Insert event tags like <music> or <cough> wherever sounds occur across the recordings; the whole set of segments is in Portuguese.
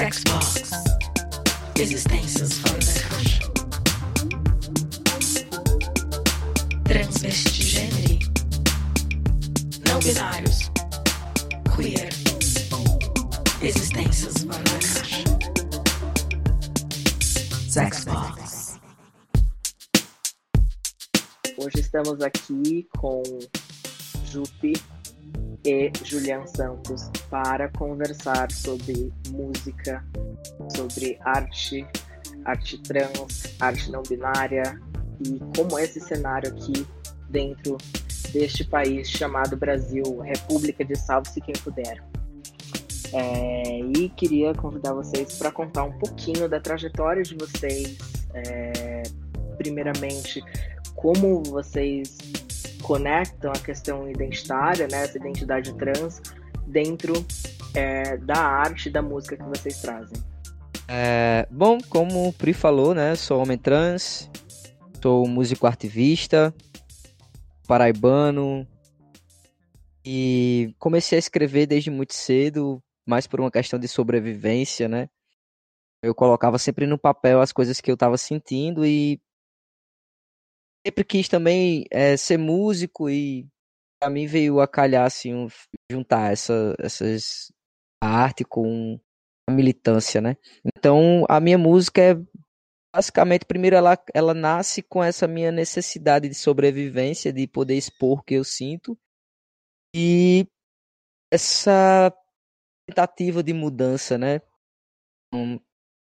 Sexbox. Existências fora da caixa. Transvestigênero. Não binários. Queer. Existências fora da caixa. Sexbox. Hoje estamos aqui com Jupe e Julian Santos para conversar sobre música, sobre arte, arte trans, arte não binária e como é esse cenário aqui dentro deste país chamado Brasil, República de Salve-se Quem Puder. É, e queria convidar vocês para contar um pouquinho da trajetória de vocês, é, primeiramente, como vocês conectam a questão identitária, né, essa identidade trans, dentro é, da arte da música que vocês trazem. É, bom, como o Pri falou, né, sou homem trans, sou músico ativista, paraibano, e comecei a escrever desde muito cedo, mais por uma questão de sobrevivência, né? Eu colocava sempre no papel as coisas que eu estava sentindo e sempre quis também é, ser músico e para mim veio a calhar assim um, juntar essa essas a arte com a militância, né? Então a minha música é basicamente primeiro ela ela nasce com essa minha necessidade de sobrevivência, de poder expor o que eu sinto e essa tentativa de mudança, né? Então,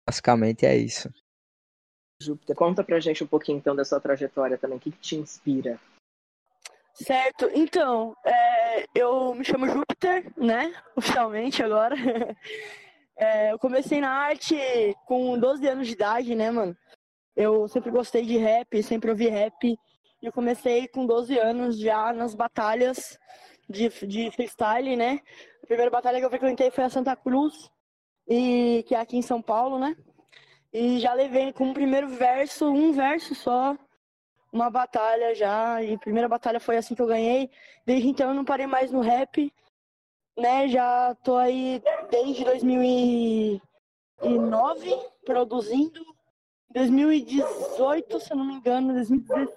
basicamente é isso. Júpiter, conta pra gente um pouquinho então da sua trajetória também, o que, que te inspira? Certo, então, é, eu me chamo Júpiter, né, <laughs> oficialmente agora. <laughs> É, eu comecei na arte com 12 anos de idade, né, mano? Eu sempre gostei de rap, sempre ouvi rap. E eu comecei com 12 anos já nas batalhas de, de freestyle, né? A primeira batalha que eu frequentei foi a Santa Cruz, e, que é aqui em São Paulo, né? E já levei como primeiro verso, um verso só, uma batalha já. E a primeira batalha foi assim que eu ganhei. Desde então eu não parei mais no rap, né? Já tô aí desde 2009 produzindo. 2018, se eu não me engano, 2016.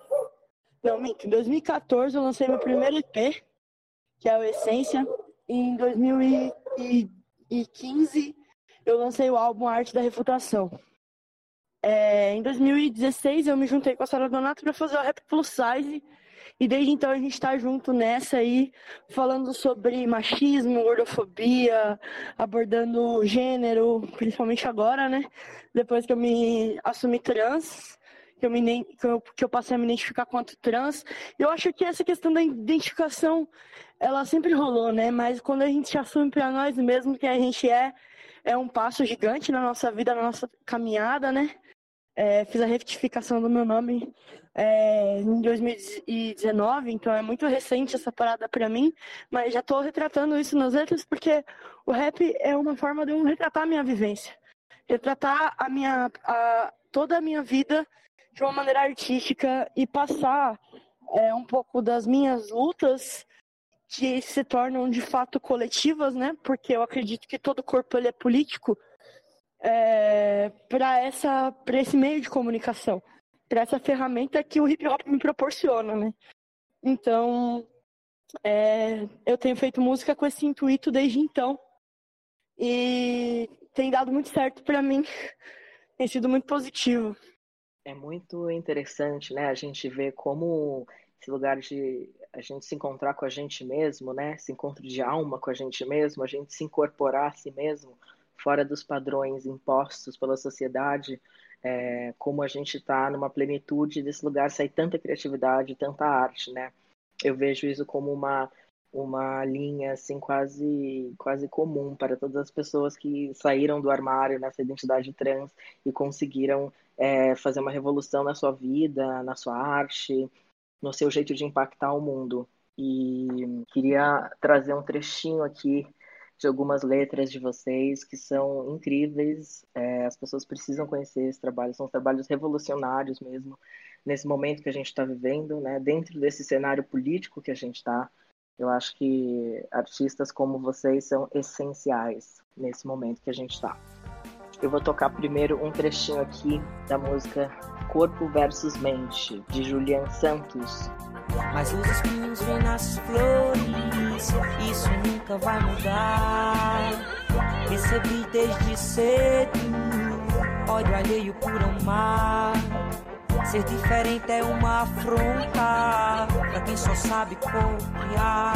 Não, minto, em 2014 eu lancei meu primeiro EP, que é o Essência. E em 2015 eu lancei o álbum Arte da Refutação. É, em 2016 eu me juntei com a Sara Donato para fazer o Rap Plus Size e desde então a gente está junto nessa aí, falando sobre machismo, gordofobia, abordando gênero, principalmente agora, né? Depois que eu me assumi trans, que eu, me, que eu, que eu passei a me identificar quanto trans. Eu acho que essa questão da identificação, ela sempre rolou, né? Mas quando a gente se assume para nós mesmos que a gente é, é um passo gigante na nossa vida, na nossa caminhada, né? É, fiz a retificação do meu nome é, em 2019, então é muito recente essa parada para mim, mas já estou retratando isso nas letras porque o rap é uma forma de eu retratar a minha vivência, retratar a minha, a, toda a minha vida de uma maneira artística e passar é, um pouco das minhas lutas que se tornam de fato coletivas, né? Porque eu acredito que todo corpo ele é político é, para essa para esse meio de comunicação, para essa ferramenta que o hip hop me proporciona, né? Então, é, eu tenho feito música com esse intuito desde então e tem dado muito certo para mim, <laughs> tem sido muito positivo. É muito interessante, né? A gente vê como esse lugar de a gente se encontrar com a gente mesmo, né? Esse encontro de alma com a gente mesmo, a gente se incorporar a si mesmo fora dos padrões impostos pela sociedade, é, como a gente está numa plenitude desse lugar, sai tanta criatividade, tanta arte, né? Eu vejo isso como uma uma linha assim quase quase comum para todas as pessoas que saíram do armário nessa identidade trans e conseguiram é, fazer uma revolução na sua vida, na sua arte, no seu jeito de impactar o mundo. E queria trazer um trechinho aqui de algumas letras de vocês que são incríveis. É, as pessoas precisam conhecer esse trabalho, são trabalhos revolucionários mesmo, nesse momento que a gente está vivendo, né? dentro desse cenário político que a gente está. Eu acho que artistas como vocês são essenciais nesse momento que a gente está. Eu vou tocar primeiro um trechinho aqui da música Corpo versus Mente, de Julian Santos. Mas os espinhos vêm nas flores, isso nunca vai mudar. Recebi desde cedo ódio alheio por amar. Ser diferente é uma afronta pra quem só sabe copiar.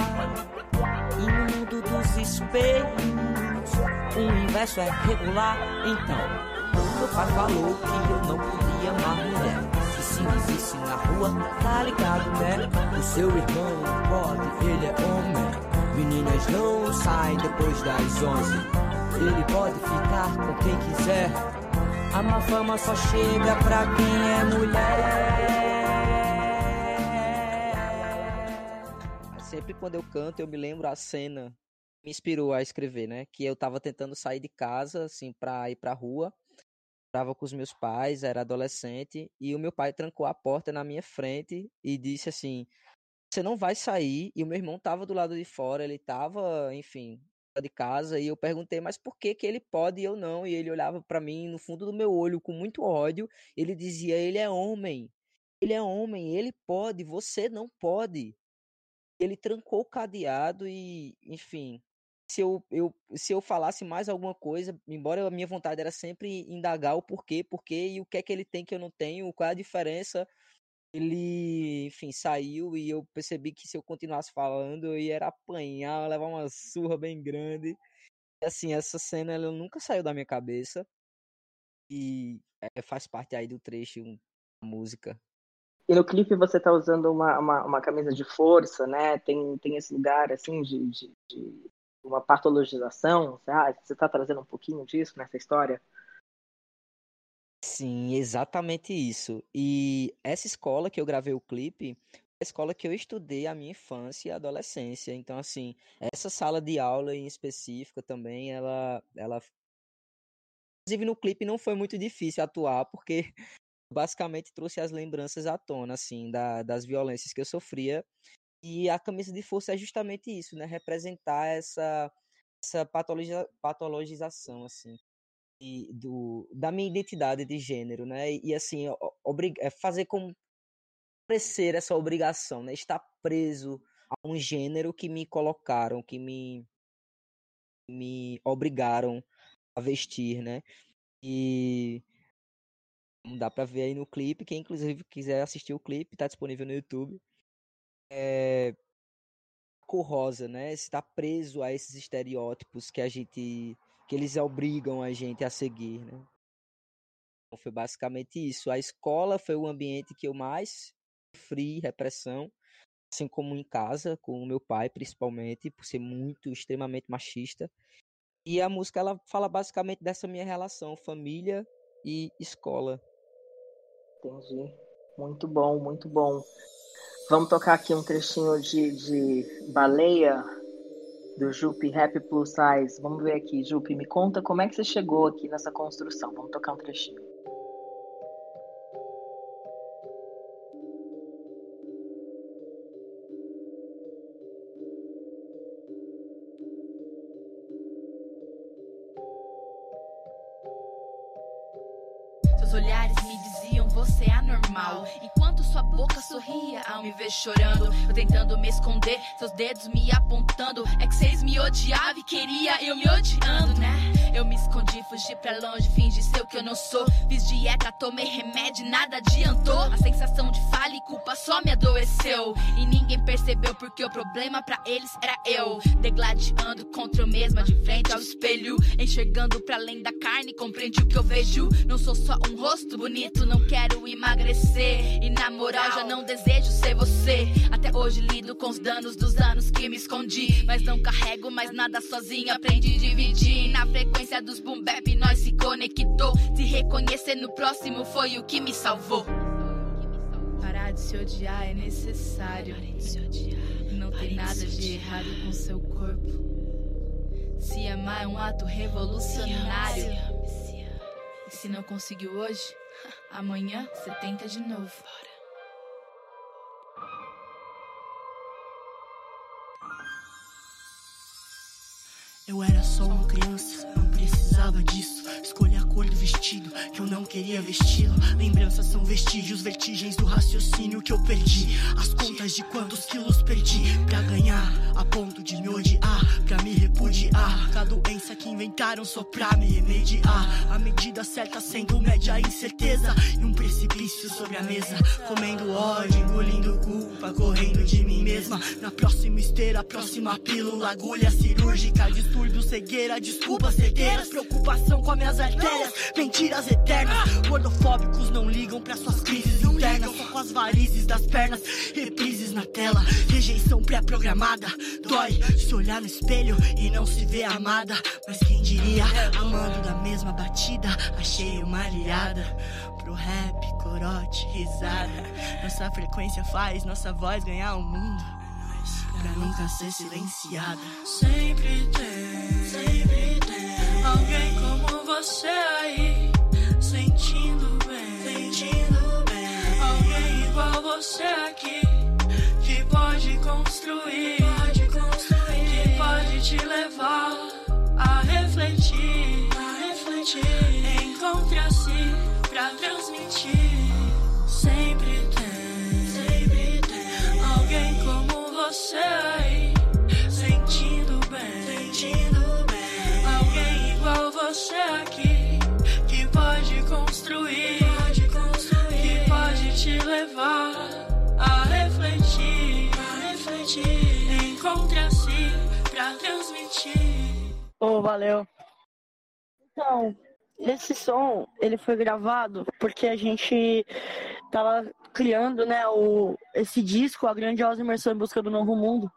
E no mundo dos espelhos, o universo é regular. Então, meu pai falou que eu não podia amar mulher. E se visse na rua, tá ligado, né? O seu irmão pode, ele é homem. Meninas não saem depois das onze. Ele pode ficar com quem quiser. A má fama só chega pra quem é mulher. Sempre quando eu canto, eu me lembro a cena me inspirou a escrever, né? Que eu tava tentando sair de casa, assim, pra ir pra rua. Tava com os meus pais, era adolescente, e o meu pai trancou a porta na minha frente e disse assim: Você não vai sair. E o meu irmão tava do lado de fora, ele tava, enfim, de casa e eu perguntei, mas por que que ele pode e eu não? E ele olhava para mim no fundo do meu olho com muito ódio. Ele dizia: "Ele é homem. Ele é homem, ele pode, você não pode". Ele trancou o cadeado e, enfim, se eu, eu se eu falasse mais alguma coisa, embora a minha vontade era sempre indagar o porquê, porquê e o que é que ele tem que eu não tenho, qual é a diferença, ele, enfim, saiu e eu percebi que se eu continuasse falando, eu ia apanhar, levar uma surra bem grande. Assim, essa cena ela nunca saiu da minha cabeça. E é, faz parte aí do trecho da música. E no clipe você tá usando uma, uma, uma camisa de força, né? Tem, tem esse lugar, assim, de, de, de uma patologização. Você tá trazendo um pouquinho disso nessa história? Sim, exatamente isso. E essa escola que eu gravei o clipe, a escola que eu estudei a minha infância e adolescência. Então, assim, essa sala de aula em específica também, ela, ela... Inclusive no clipe não foi muito difícil atuar, porque <laughs> basicamente trouxe as lembranças à tona, assim, da, das violências que eu sofria. E a camisa de força é justamente isso, né? Representar essa, essa patologia, patologização, assim do, da minha identidade de gênero, né? E, e assim, obrig, é fazer com crescer essa obrigação, né? Estar preso a um gênero que me colocaram, que me me obrigaram a vestir, né? E dá para ver aí no clipe, quem inclusive quiser assistir o clipe, tá disponível no YouTube. É cor rosa, né? Está preso a esses estereótipos que a gente que eles obrigam a gente a seguir, né? Então, foi basicamente isso. A escola foi o ambiente que eu mais sofri repressão, assim como em casa, com o meu pai, principalmente, por ser muito, extremamente machista. E a música, ela fala basicamente dessa minha relação, família e escola. Entendi. Muito bom, muito bom. Vamos tocar aqui um trechinho de, de Baleia, do Jupe Rap Plus Size. Vamos ver aqui, Jupe, me conta como é que você chegou aqui nessa construção. Vamos tocar um trechinho. Seus olhares me diziam você é anormal. Enquanto sua boca sorria ao me ver chorando, eu tentando me esconder, seus dedos me apontando. É que vocês me odiavam e queria eu me odiando, né? Eu me escondi, fugi pra longe, fingi ser o que eu não sou. Fiz dieta, tomei remédio, nada adiantou. A sensação de falha e culpa só me adoeceu. E ninguém percebeu porque o problema pra eles era eu. Degladiando contra eu mesma, de frente ao espelho. Enxergando pra além da carne, compreende o que eu vejo. Não sou só um rosto bonito, não quero emagrecer. E na moral, já não desejo ser você. Até hoje lido com os danos dos anos que me escondi. Mas não carrego mais nada sozinho, aprendi a dividir. Na frequência dos boom bap, nós se conectou. Se reconhecer no próximo foi o que me salvou. Parar de se odiar é necessário. Não tem nada de errado com seu corpo. Se amar é um ato revolucionário. E se não conseguiu hoje, <laughs> amanhã você tenta de novo. Eu era só uma criança, não precisava precisava disso. Escolha a cor do vestido que eu não queria vesti-lo. Lembranças são vestígios, vertigens do raciocínio que eu perdi. As contas de quantos quilos perdi pra ganhar, a ponto de me odiar, pra me repudiar. A doença que inventaram só pra me remediar. A medida certa sendo média incerteza e um precipício sobre a mesa. Comendo ódio, engolindo culpa, correndo de mim mesma. Na próxima esteira, próxima pílula, agulha cirúrgica, distúrbio, cegueira, desculpas certeiras, preocupação com as minhas artérias, mentiras eternas. Gordofóbicos não ligam pra suas crises internas, só com as varizes das pernas, reprises na tela, rejeição pré-programada. Dói se olhar no espelho e não se ver amada. Mas quem diria, amando da mesma batida, achei uma aliada pro rap, corote, risada. Nossa frequência faz nossa voz ganhar o mundo. Pra nunca ser silenciada. Sempre tem, sempre tem você aí, sentindo bem, sentindo bem. Alguém igual você aqui, que pode construir, pode construir, que pode te levar a refletir, a refletir. Encontre pra transmitir. Sempre tem, sempre tem alguém como você aí, a refletir. Encontre assim pra transmitir. Ô, valeu. Então, esse som, ele foi gravado porque a gente tava criando, né, o, esse disco, A Grandiosa Imersão em Busca do Novo Mundo.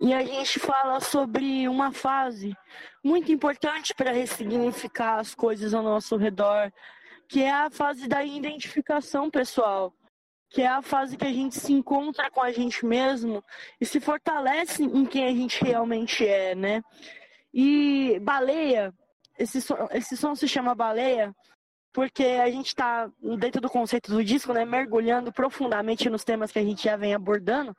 E a gente fala sobre uma fase muito importante para ressignificar as coisas ao nosso redor, que é a fase da identificação pessoal, que é a fase que a gente se encontra com a gente mesmo e se fortalece em quem a gente realmente é, né? E Baleia, esse som, esse som se chama Baleia porque a gente está dentro do conceito do disco, né, mergulhando profundamente nos temas que a gente já vem abordando.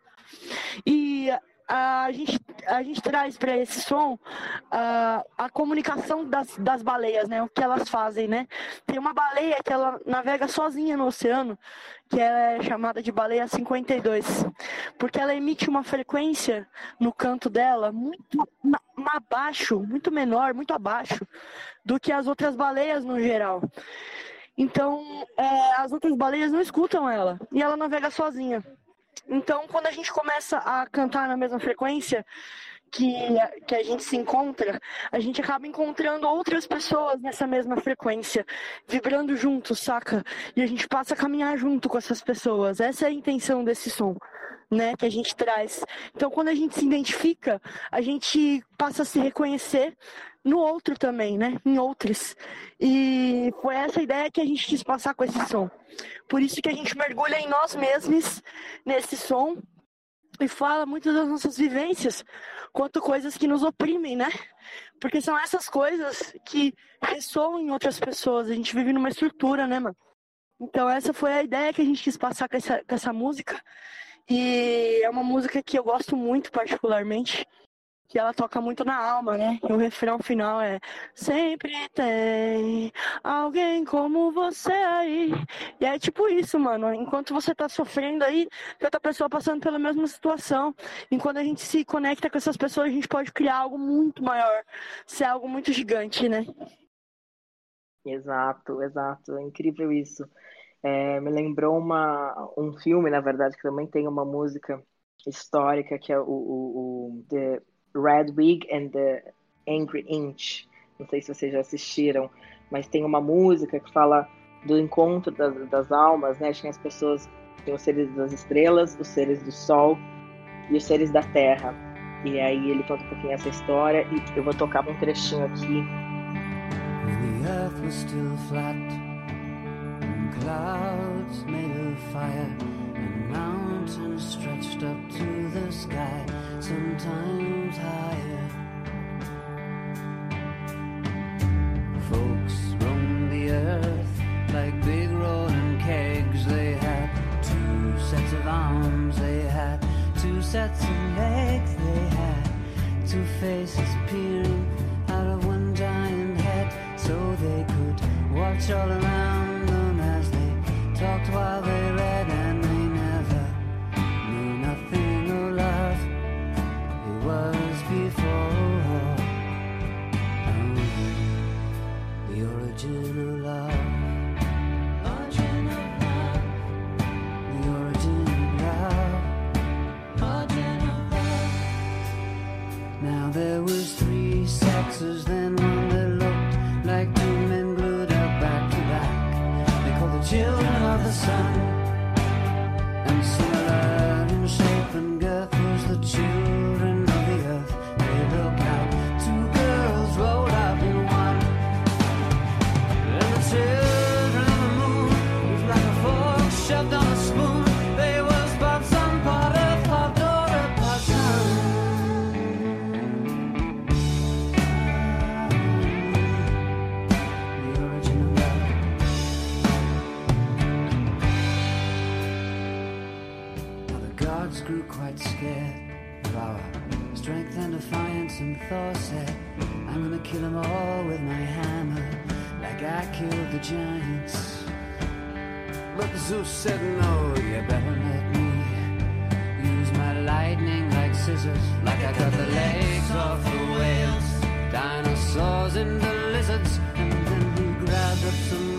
E a gente, a gente traz para esse som uh, a comunicação das, das baleias, né? O que elas fazem, né? Tem uma baleia que ela navega sozinha no oceano, que é chamada de baleia 52, porque ela emite uma frequência no canto dela muito abaixo, muito menor, muito abaixo do que as outras baleias no geral. Então, é, as outras baleias não escutam ela e ela navega sozinha. Então, quando a gente começa a cantar na mesma frequência que, que a gente se encontra, a gente acaba encontrando outras pessoas nessa mesma frequência, vibrando juntos, saca? E a gente passa a caminhar junto com essas pessoas. Essa é a intenção desse som. Né, que a gente traz. Então, quando a gente se identifica, a gente passa a se reconhecer no outro também, né? Em outros. E foi essa ideia que a gente quis passar com esse som. Por isso que a gente mergulha em nós mesmos nesse som e fala muito das nossas vivências, quanto coisas que nos oprimem, né? Porque são essas coisas que ressoam em outras pessoas. A gente vive numa estrutura, né, mano? Então essa foi a ideia que a gente quis passar com essa, com essa música. E é uma música que eu gosto muito particularmente que ela toca muito na alma, né? E o refrão final é Sempre tem alguém como você aí. E é tipo isso, mano. Enquanto você tá sofrendo aí, tem outra pessoa passando pela mesma situação. E quando a gente se conecta com essas pessoas, a gente pode criar algo muito maior. Ser algo muito gigante, né? Exato, exato. É incrível isso. É, me lembrou uma, um filme, na verdade, que também tem uma música histórica, que é o, o, o The Red Wig and the Angry Inch. Não sei se vocês já assistiram, mas tem uma música que fala do encontro das, das almas, né? Tinha as pessoas, tem os seres das estrelas, os seres do sol e os seres da terra. E aí ele conta um pouquinho essa história e eu vou tocar um trechinho aqui. When the earth was still flat and clouds made of fire mountain stretched up to the sky, sometimes higher. Folks roamed the earth like big rolling kegs. They had two sets of arms, they had two sets of legs, they had two faces peering out of one giant head, so they could watch all around them as they talked while Thor said, I'm gonna kill them all with my hammer, like I killed the giants. But Zeus said, No, you better let me use my lightning like scissors, like I cut the legs off the whales, dinosaurs and the lizards, and then he grabbed up some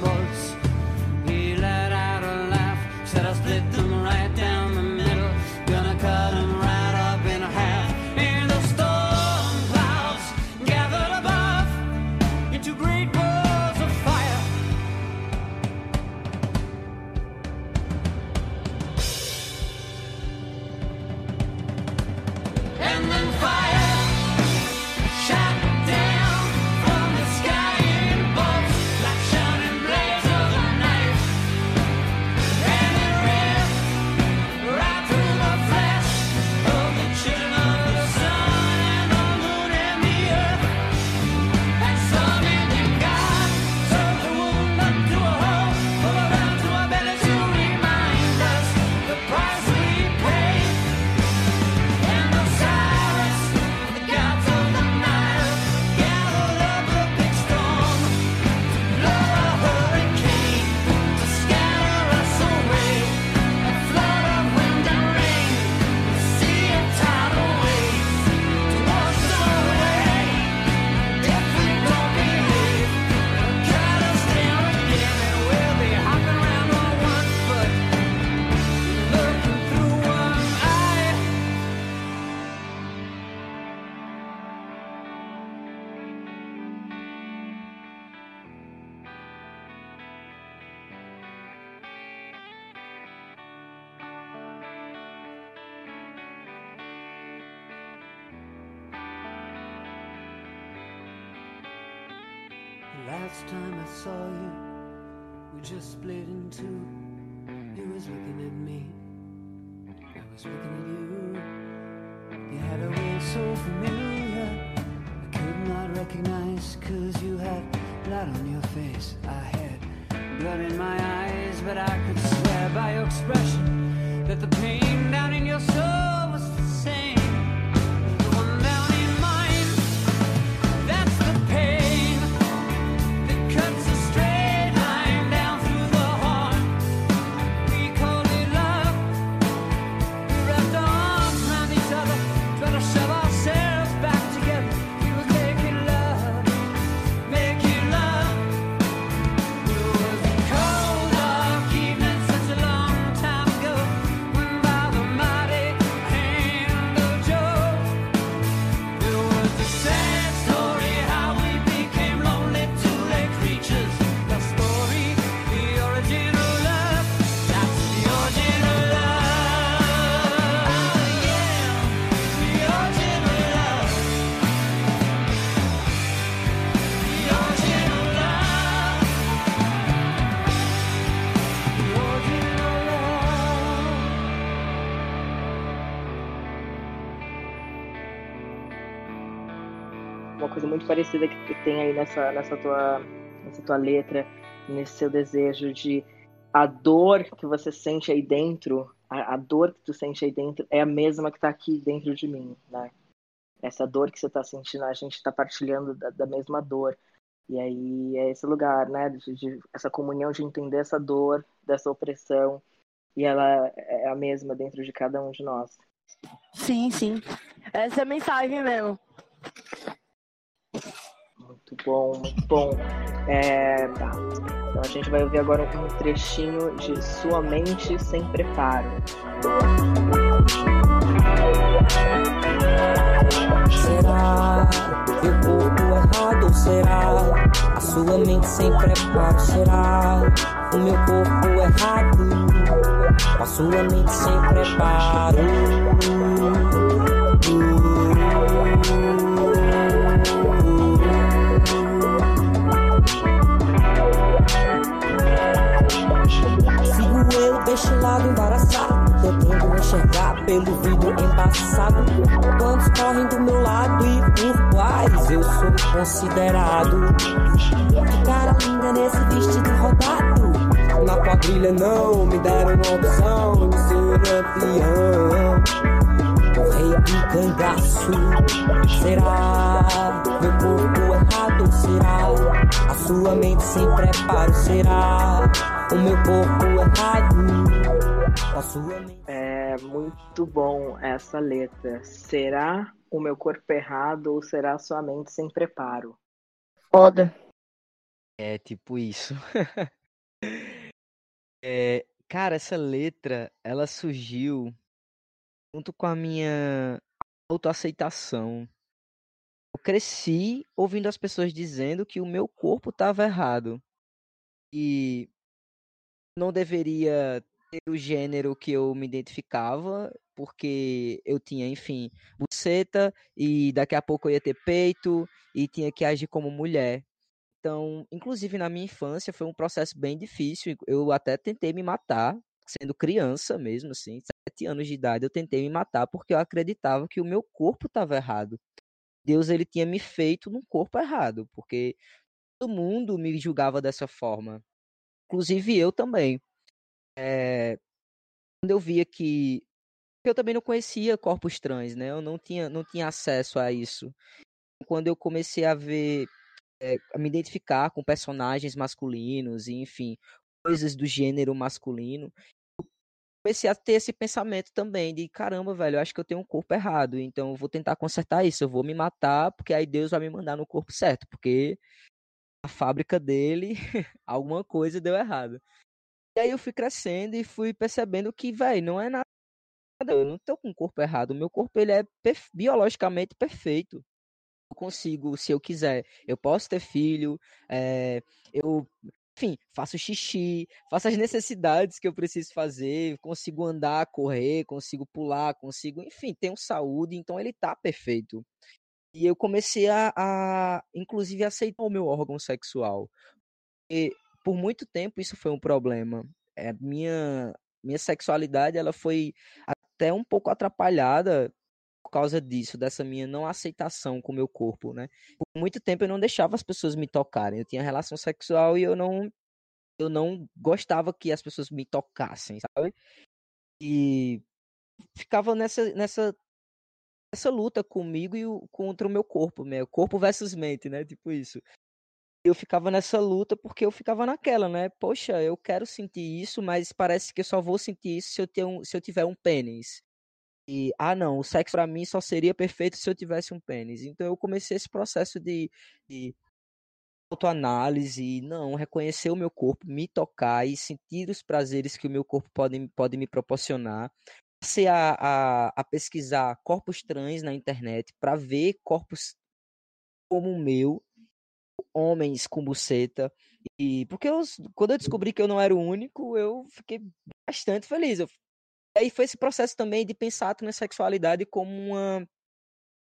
muito parecida que tem aí nessa, nessa, tua, nessa tua letra, nesse seu desejo de a dor que você sente aí dentro, a, a dor que tu sente aí dentro é a mesma que está aqui dentro de mim, né? Essa dor que você está sentindo, a gente está partilhando da, da, mesma dor. E aí é esse lugar, né? De, de, essa comunhão de entender essa dor, dessa opressão, e ela é, é a mesma dentro de cada um de nós. Sim, sim. Essa é a mensagem mesmo muito bom, muito bom. É, tá. Então a gente vai ouvir agora um trechinho de Sua Mente Sem Preparo. Será que meu corpo errado? Será a sua mente sem preparo? Será o meu corpo errado? A sua mente sem preparo? Eu deste lado embaraçado, tentando enxergar pelo vidro embaçado. Quantos correm do meu lado e por quais eu sou considerado? Que cara linda nesse vestido rodado. Na quadrilha não me deram opção de ser campeão. O rei do cangaço será meu corpo errado será a sua mente sem preparo será o meu corpo a sua mente É muito bom essa letra. Será o meu corpo errado ou será sua mente sem preparo? Foda. É tipo isso. <laughs> É, cara, essa letra, ela surgiu junto com a minha autoaceitação. Eu cresci ouvindo as pessoas dizendo que o meu corpo estava errado e não deveria ter o gênero que eu me identificava, porque eu tinha, enfim, buceta e daqui a pouco eu ia ter peito e tinha que agir como mulher. Então, inclusive na minha infância foi um processo bem difícil. Eu até tentei me matar, sendo criança mesmo, assim, sete anos de idade, eu tentei me matar porque eu acreditava que o meu corpo estava errado. Deus ele tinha me feito num corpo errado, porque todo mundo me julgava dessa forma, inclusive eu também. É, quando eu via que eu também não conhecia corpos trans, né? Eu não tinha, não tinha acesso a isso. Quando eu comecei a ver é, a me identificar com personagens masculinos e, enfim, coisas do gênero masculino, comecei a ter esse pensamento também de caramba, velho, eu acho que eu tenho um corpo errado, então eu vou tentar consertar isso, eu vou me matar, porque aí Deus vai me mandar no corpo certo, porque a fábrica dele, <laughs> alguma coisa deu errado. E aí eu fui crescendo e fui percebendo que, velho, não é nada, eu não tô com o corpo errado, o meu corpo ele é biologicamente perfeito eu consigo, se eu quiser, eu posso ter filho, é, eu, enfim, faço xixi, faço as <laughs> necessidades que eu preciso fazer, consigo andar, correr, consigo pular, consigo, enfim, tenho saúde, então ele tá perfeito. E eu comecei a, a inclusive, aceitar o meu órgão sexual. E por muito tempo isso foi um problema. É, minha, minha sexualidade, ela foi até um pouco atrapalhada por causa disso, dessa minha não aceitação com o meu corpo, né? Por muito tempo eu não deixava as pessoas me tocarem. Eu tinha relação sexual e eu não eu não gostava que as pessoas me tocassem, sabe? E ficava nessa nessa essa luta comigo e o, contra o meu corpo, meu corpo versus mente, né? Tipo isso. Eu ficava nessa luta porque eu ficava naquela, né? Poxa, eu quero sentir isso, mas parece que eu só vou sentir isso se eu, se eu tiver um pênis. E, ah, não, o sexo para mim só seria perfeito se eu tivesse um pênis. Então eu comecei esse processo de, de autoanálise, não, reconhecer o meu corpo, me tocar e sentir os prazeres que o meu corpo pode, pode me proporcionar. Passei a, a, a pesquisar corpos trans na internet para ver corpos como o meu, homens com buceta. E porque eu, quando eu descobri que eu não era o único, eu fiquei bastante feliz. Eu aí foi esse processo também de pensar a transexualidade como uma,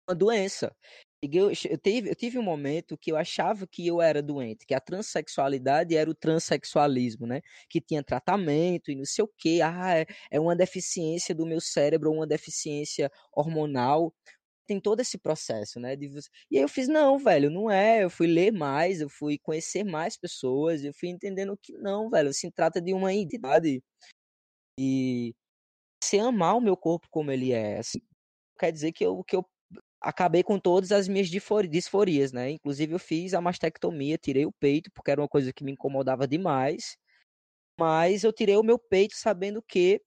uma doença. Eu, eu, tive, eu tive um momento que eu achava que eu era doente, que a transexualidade era o transexualismo, né? Que tinha tratamento e não sei o quê. Ah, é, é uma deficiência do meu cérebro, uma deficiência hormonal. Tem todo esse processo, né? De, e aí eu fiz, não, velho, não é. Eu fui ler mais, eu fui conhecer mais pessoas, eu fui entendendo que não, velho, se trata de uma entidade. E se amar o meu corpo como ele é. Assim, quer dizer que eu, que eu acabei com todas as minhas disforias, né? Inclusive eu fiz a mastectomia, tirei o peito, porque era uma coisa que me incomodava demais. Mas eu tirei o meu peito sabendo que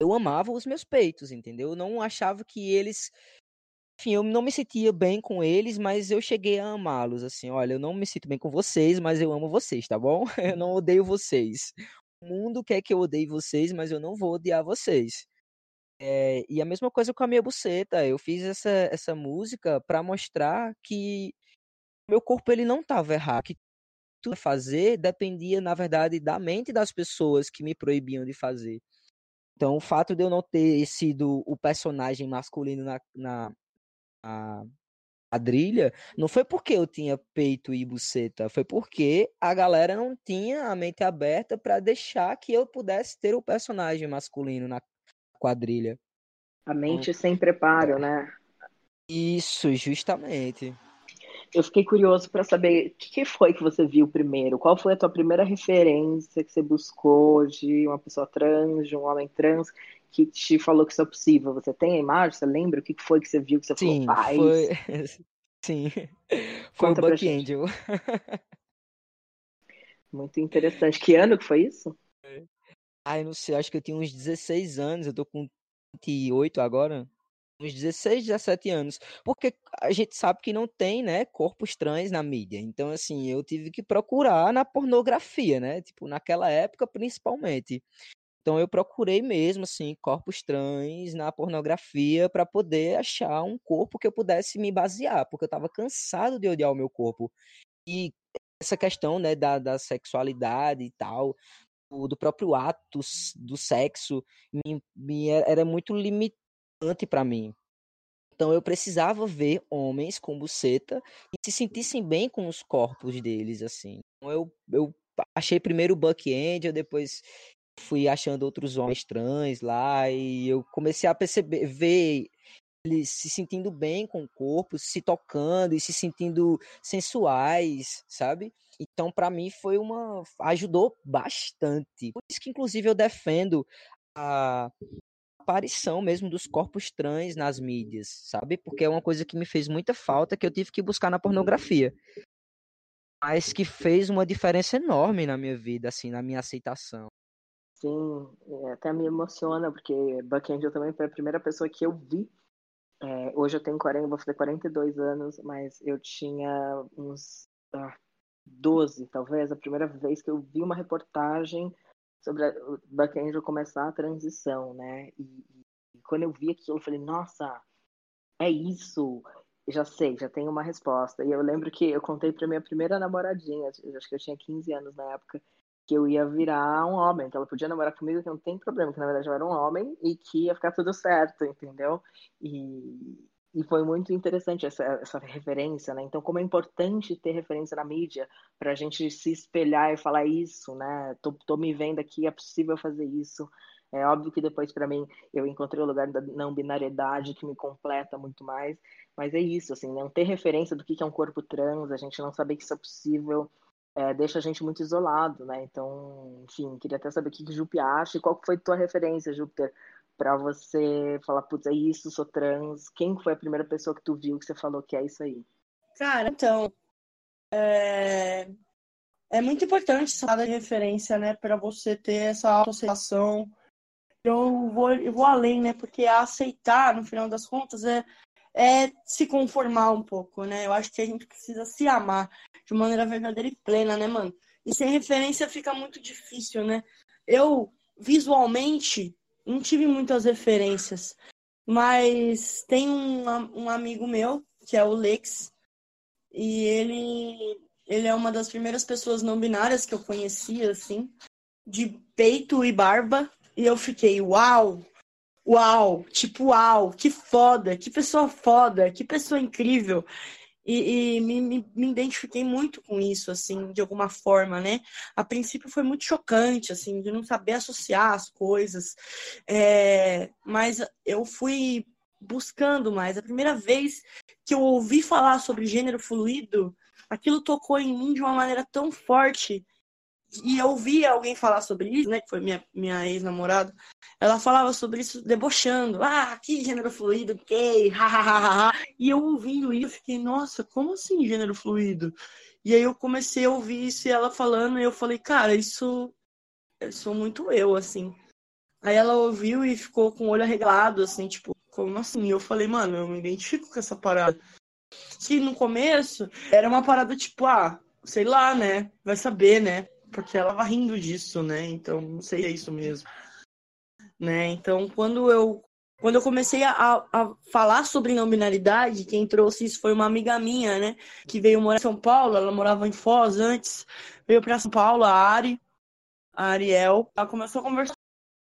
eu amava os meus peitos, entendeu? Eu não achava que eles. Enfim, eu não me sentia bem com eles, mas eu cheguei a amá-los. Assim, olha, eu não me sinto bem com vocês, mas eu amo vocês, tá bom? <laughs> Eu não odeio vocês. O mundo quer que eu odeie vocês, mas eu não vou odiar vocês. É, e a mesma coisa com a minha buceta. Eu fiz essa, essa música para mostrar que meu corpo ele não estava errado, que tudo fazer dependia, na verdade, da mente das pessoas que me proibiam de fazer. Então, o fato de eu não ter sido o personagem masculino na, na, na quadrilha não foi porque eu tinha peito e buceta, foi porque a galera não tinha a mente aberta para deixar que eu pudesse ter o personagem masculino na quadrilha. A mente sem preparo, né? Isso, justamente. Eu fiquei curioso para saber o que, que foi que você viu primeiro. Qual foi a tua primeira referência que você buscou de uma pessoa trans, de um homem trans, que te falou que isso é possível? Você tem a imagem? Você lembra o que que foi que você viu que você Sim, falou, pai? foi. <laughs> Sim. Foi Conta o Buck. Angel. <laughs> Muito interessante. Que ano que foi isso? Ai, não sei, acho que eu tinha uns 16 anos, eu tô com 28 agora. Uns 16, 17 anos. Porque a gente sabe que não tem, né, corpos trans na mídia. Então, assim, eu tive que procurar na pornografia, né? Tipo, naquela época, principalmente. Então, eu procurei mesmo, assim, corpos trans na pornografia para poder achar um corpo que eu pudesse me basear, porque eu tava cansado de odiar o meu corpo. E essa questão, né, da, da sexualidade e tal, do, próprio ato do sexo, me, me era era muito limitante para mim. Então eu precisava ver homens com buceta e se sentissem bem com os corpos deles, assim. Então eu, eu achei primeiro o Buck Angel, depois fui achando outros homens trans lá e eu comecei a perceber, ver eles se sentindo bem com o corpo, se tocando e se sentindo sensuais, sabe? Então, para mim, foi uma. ajudou bastante. Por isso que, inclusive, eu defendo a aparição mesmo dos corpos trans nas mídias, sabe? Porque é uma coisa que me fez muita falta, que eu tive que buscar na pornografia. Mas que fez uma diferença enorme na minha vida, assim, na minha aceitação. Sim, é, até me emociona, porque Buck Angel também foi a primeira pessoa que eu vi. É, hoje eu tenho 40, vou fazer 42 anos, mas eu tinha uns ah, 12, talvez, a primeira vez que eu vi uma reportagem sobre o Buck Angel começar a transição, né? E, e quando eu vi aquilo, eu falei, nossa, é isso. Já sei, já tenho uma resposta. E eu lembro que eu contei pra minha primeira namoradinha, acho que eu tinha 15 anos na época, que eu ia virar um homem, que ela podia namorar comigo, que não tem problema, que na verdade eu era um homem e que ia ficar tudo certo, entendeu? E, e foi muito interessante essa, essa referência, né? Então, como é importante ter referência na mídia pra gente se espelhar e falar isso, né? Tô, tô me vendo aqui, é possível fazer isso. É óbvio que depois, pra mim, eu encontrei o lugar da não binariedade que me completa muito mais, mas é isso, assim, não ter referência do que é um corpo trans, a gente não saber que isso é possível, é, deixa a gente muito isolado, né? Então, enfim, queria até saber o que que Jupe acha e qual foi tua referência, Júpiter, pra você falar, putz, é isso, sou trans. Quem foi a primeira pessoa que tu viu que você falou que é isso aí? Cara, então, é, é muito importante essa de referência, né, para você ter essa autoaceitação. Eu vou, eu vou além, né, porque aceitar, no final das contas, é, é se conformar um pouco, né? Eu acho que a gente precisa se amar de maneira verdadeira e plena, né, mano? E sem referência fica muito difícil, né? Eu, visualmente, não tive muitas referências, mas tem um, um amigo meu, que é o Lex, e ele, ele é uma das primeiras pessoas não binárias que eu conheci, assim, de peito e barba. E eu fiquei, uau! Uau! Tipo, uau! Que foda! Que pessoa foda! Que pessoa incrível! E, e me, me, me identifiquei muito com isso, assim, de alguma forma, né? A princípio foi muito chocante, assim, de não saber associar as coisas. É, mas eu fui buscando mais. A primeira vez que eu ouvi falar sobre gênero fluido, aquilo tocou em mim de uma maneira tão forte. E eu ouvi alguém falar sobre isso, né? Que foi minha, minha ex-namorada. Ela falava sobre isso debochando. Ah, que gênero fluido, gay, hahaha. E eu ouvindo isso, eu fiquei, nossa, como assim gênero fluido? E aí eu comecei a ouvir isso e ela falando, e eu falei, cara, isso, isso sou muito eu, assim. Aí ela ouviu e ficou com o olho arregalado, assim, tipo, como assim? E eu falei, mano, eu me identifico com essa parada. Que no começo era uma parada tipo, ah, sei lá, né? Vai saber, né? Porque ela tava rindo disso, né? Então, não sei se é isso mesmo. Né? Então, quando eu quando eu comecei a, a, falar sobre não binaridade, quem trouxe isso foi uma amiga minha, né? Que veio morar em São Paulo, ela morava em Foz antes, veio para São Paulo, a Ari, a Ariel. Ela começou a conversar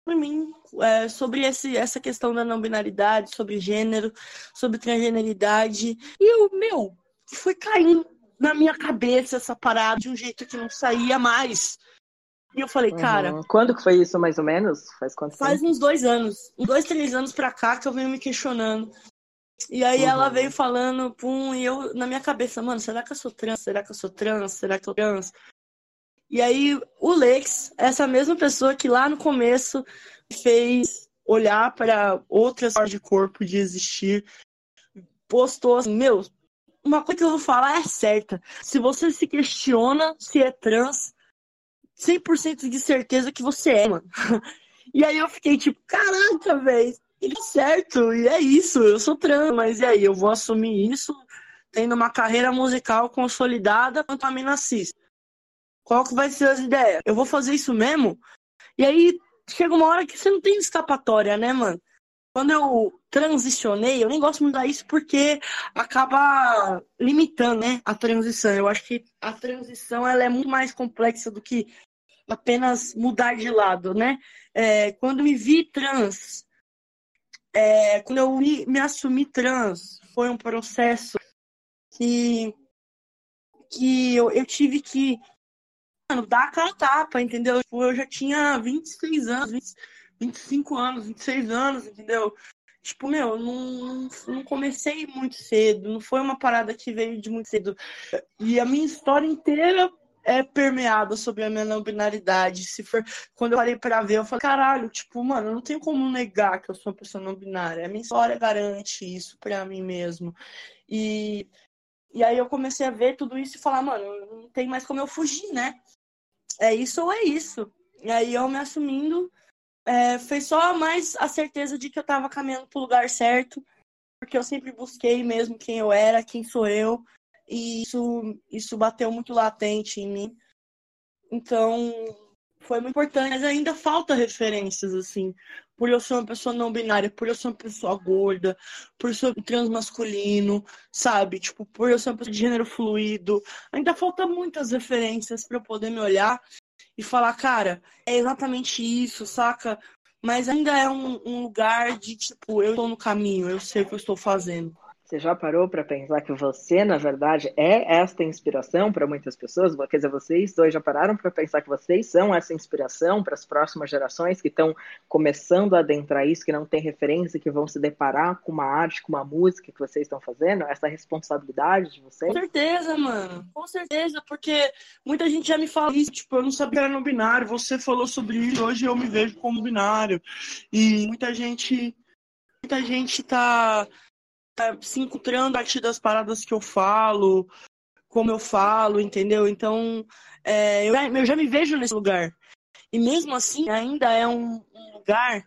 sobre mim, é, sobre esse, essa questão da não binaridade, sobre gênero, sobre transgeneridade. E eu, meu, foi caindo na minha cabeça essa parada de um jeito que não saía mais. E eu falei, cara. Uhum. Quando que foi isso, mais ou menos? Faz quanto Faz tempo? uns dois anos. Uns dois, três anos pra cá que eu venho me questionando. E aí Uhum. ela veio falando, pum, e eu na minha cabeça, mano, será que eu sou trans? Será que eu sou trans? Será que eu sou trans? E aí o Lex, essa mesma pessoa que lá no começo fez olhar para outras formas de corpo de existir, postou assim, meu, uma coisa que eu vou falar é certa. Se você se questiona se é trans, 100% de certeza que você é, mano. <laughs> E aí eu fiquei tipo, caraca, velho, ele é certo, e é isso, eu sou trans, mas e aí, eu vou assumir isso tendo uma carreira musical consolidada quanto a mina cis. Qual que vai ser as ideias? Eu vou fazer isso mesmo? E aí chega uma hora que você não tem escapatória, né, mano? Quando eu transicionei, eu nem gosto muito disso porque acaba limitando, né, a transição. Eu acho que a transição ela é muito mais complexa do que apenas mudar de lado, né? É, quando me vi trans, é, quando eu me, me assumi trans, foi um processo que, que eu, eu tive que mano, dar aquela tapa, entendeu? Tipo, eu já tinha 26 anos, 20, 25 anos, 26 anos, entendeu? Tipo, meu, eu não, não comecei muito cedo, não foi uma parada que veio de muito cedo. E a minha história inteira é permeada sobre a minha não binaridade. Se for, quando eu parei pra ver, eu falei, caralho, tipo, mano, não tenho como negar que eu sou uma pessoa não binária. A minha história garante isso pra mim mesmo. E, e aí eu comecei a ver tudo isso e falar, mano, não tem mais como eu fugir, né? É isso ou é isso. E aí eu me assumindo, é, foi só mais a certeza de que eu tava caminhando pro lugar certo, porque eu sempre busquei mesmo quem eu era, quem sou eu, e isso, isso bateu muito latente em mim. Então, foi muito importante, mas ainda falta referências, assim, por eu ser uma pessoa não binária, por eu ser uma pessoa gorda, por eu ser transmasculino, sabe? Tipo, por eu ser uma pessoa de gênero fluido. Ainda falta muitas referências para eu poder me olhar e falar, cara, é exatamente isso, saca? Mas ainda é um, um lugar de, tipo, eu estou no caminho, eu sei o que eu estou fazendo. Você já parou para pensar que você, na verdade, é esta inspiração para muitas pessoas? Quer dizer, vocês dois já pararam para pensar que vocês são essa inspiração para as próximas gerações que estão começando a adentrar isso, que não tem referência, que vão se deparar com uma arte, com uma música que vocês estão fazendo? Essa responsabilidade de vocês? Com certeza, mano. Com certeza, porque muita gente já me fala isso, tipo, eu não sabia que era no binário, você falou sobre isso, hoje eu me vejo como binário. E muita gente, muita gente tá tá se encontrando a partir das paradas que eu falo, como eu falo, entendeu? Então, é, eu, eu, já me vejo nesse lugar. E mesmo assim, ainda é um, um, lugar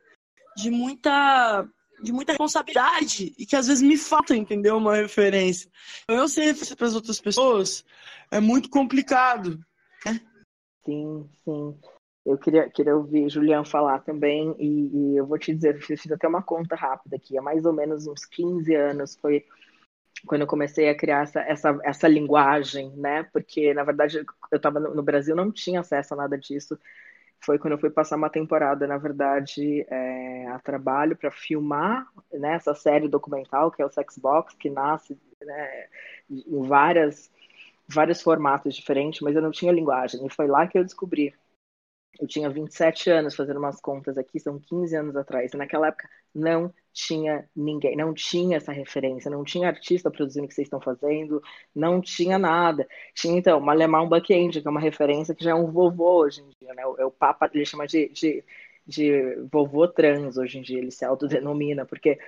de muita de muita responsabilidade e que às vezes me falta, entendeu? Uma referência. Eu sei para as outras pessoas é muito complicado. Né? Sim, sim. Eu queria, queria ouvir Julião falar também, e, e, eu vou te dizer, eu fiz até uma conta rápida aqui, há mais ou menos uns 15 anos foi quando eu comecei a criar essa, essa, essa linguagem, né? Porque, na verdade, eu estava no, no, Brasil, não tinha acesso a nada disso. Foi quando eu fui passar uma temporada, na verdade, é, a trabalho para filmar né, essa série documental, que é o Sex Box, que nasce né, em várias, vários formatos diferentes, mas eu não tinha linguagem, e foi lá que eu descobri eu tinha 27 anos fazendo umas contas aqui, são 15 anos atrás. E naquela época não tinha ninguém, não tinha essa referência, não tinha artista produzindo o que vocês estão fazendo, não tinha nada. Tinha, então, Malemar Buckend, que é uma referência que já é um vovô hoje em dia, né? É o Papa, ele chama de, de, de vovô trans hoje em dia, ele se autodenomina, porque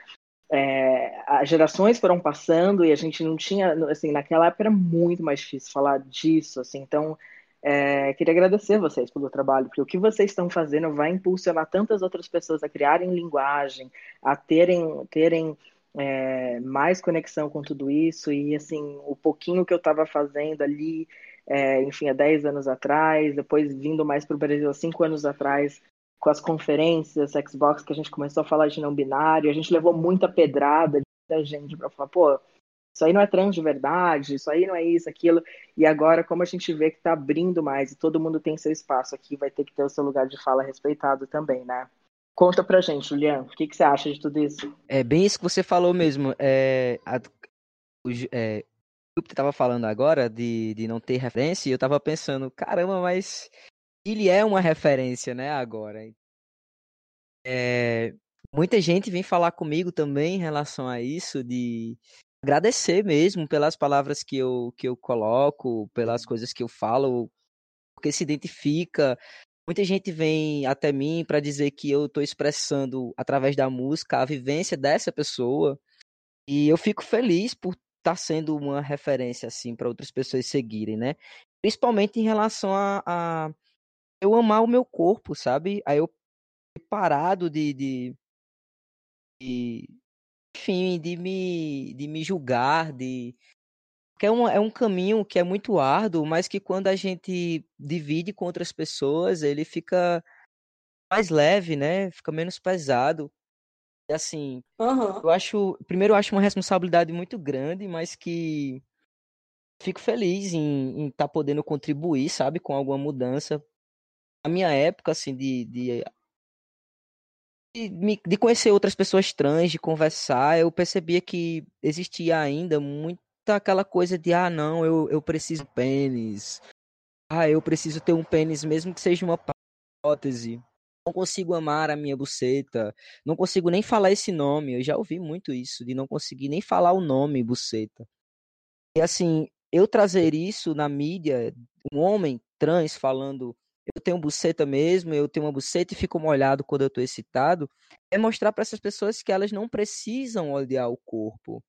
é, as gerações foram passando e a gente não tinha, assim, naquela época era muito mais difícil falar disso, assim, então é, queria agradecer vocês pelo trabalho, porque o que vocês estão fazendo vai impulsionar tantas outras pessoas a criarem linguagem, a terem, terem é, mais conexão com tudo isso, e assim, o pouquinho que eu estava fazendo ali, é, enfim, há 10 anos atrás, depois vindo mais para o Brasil há 5 anos atrás, com as conferências Xbox que a gente começou a falar de não binário, a gente levou muita pedrada da gente para falar, pô, isso aí não é trans de verdade, isso aí não é isso, aquilo. E agora, como a gente vê que está abrindo mais e todo mundo tem seu espaço aqui, vai ter que ter o seu lugar de fala respeitado também, né? Conta pra gente, Julian, o que, que você acha de tudo isso? É bem isso que você falou mesmo. É, a, o, é, o que estava falando agora de, de não ter referência, e eu estava pensando, caramba, mas ele é uma referência, né, agora. É, muita gente vem falar comigo também em relação a isso, de agradecer mesmo pelas palavras que eu, que eu coloco, pelas coisas que eu falo, porque se identifica. Muita gente vem até mim para dizer que eu estou expressando através da música a vivência dessa pessoa. E eu fico feliz por estar tá sendo uma referência assim para outras pessoas seguirem, né? Principalmente em relação a, a, eu amar o meu corpo, sabe? Aí eu parado de, de, de enfim, de me, de me julgar, de que é um, é um caminho que é muito árduo, mas que quando a gente divide com outras pessoas, ele fica mais leve, né? Fica menos pesado. E assim, Aham. eu acho, primeiro eu acho uma responsabilidade muito grande, mas que fico feliz em estar tá podendo contribuir, sabe, com alguma mudança. A minha época, assim, de, de de, de conhecer outras pessoas trans, de conversar, eu percebia que existia ainda muita aquela coisa de ah não, eu, eu preciso de pênis. Ah, eu preciso ter um pênis mesmo que seja uma prótese. Não consigo amar a minha buceta. Não consigo nem falar esse nome. Eu já ouvi muito isso, de não conseguir nem falar o nome buceta. E assim, eu trazer isso na mídia, um homem trans falando eu tenho buceta mesmo, eu tenho uma buceta e fico molhado quando eu estou excitado, é mostrar para essas pessoas que elas não precisam odiar o corpo.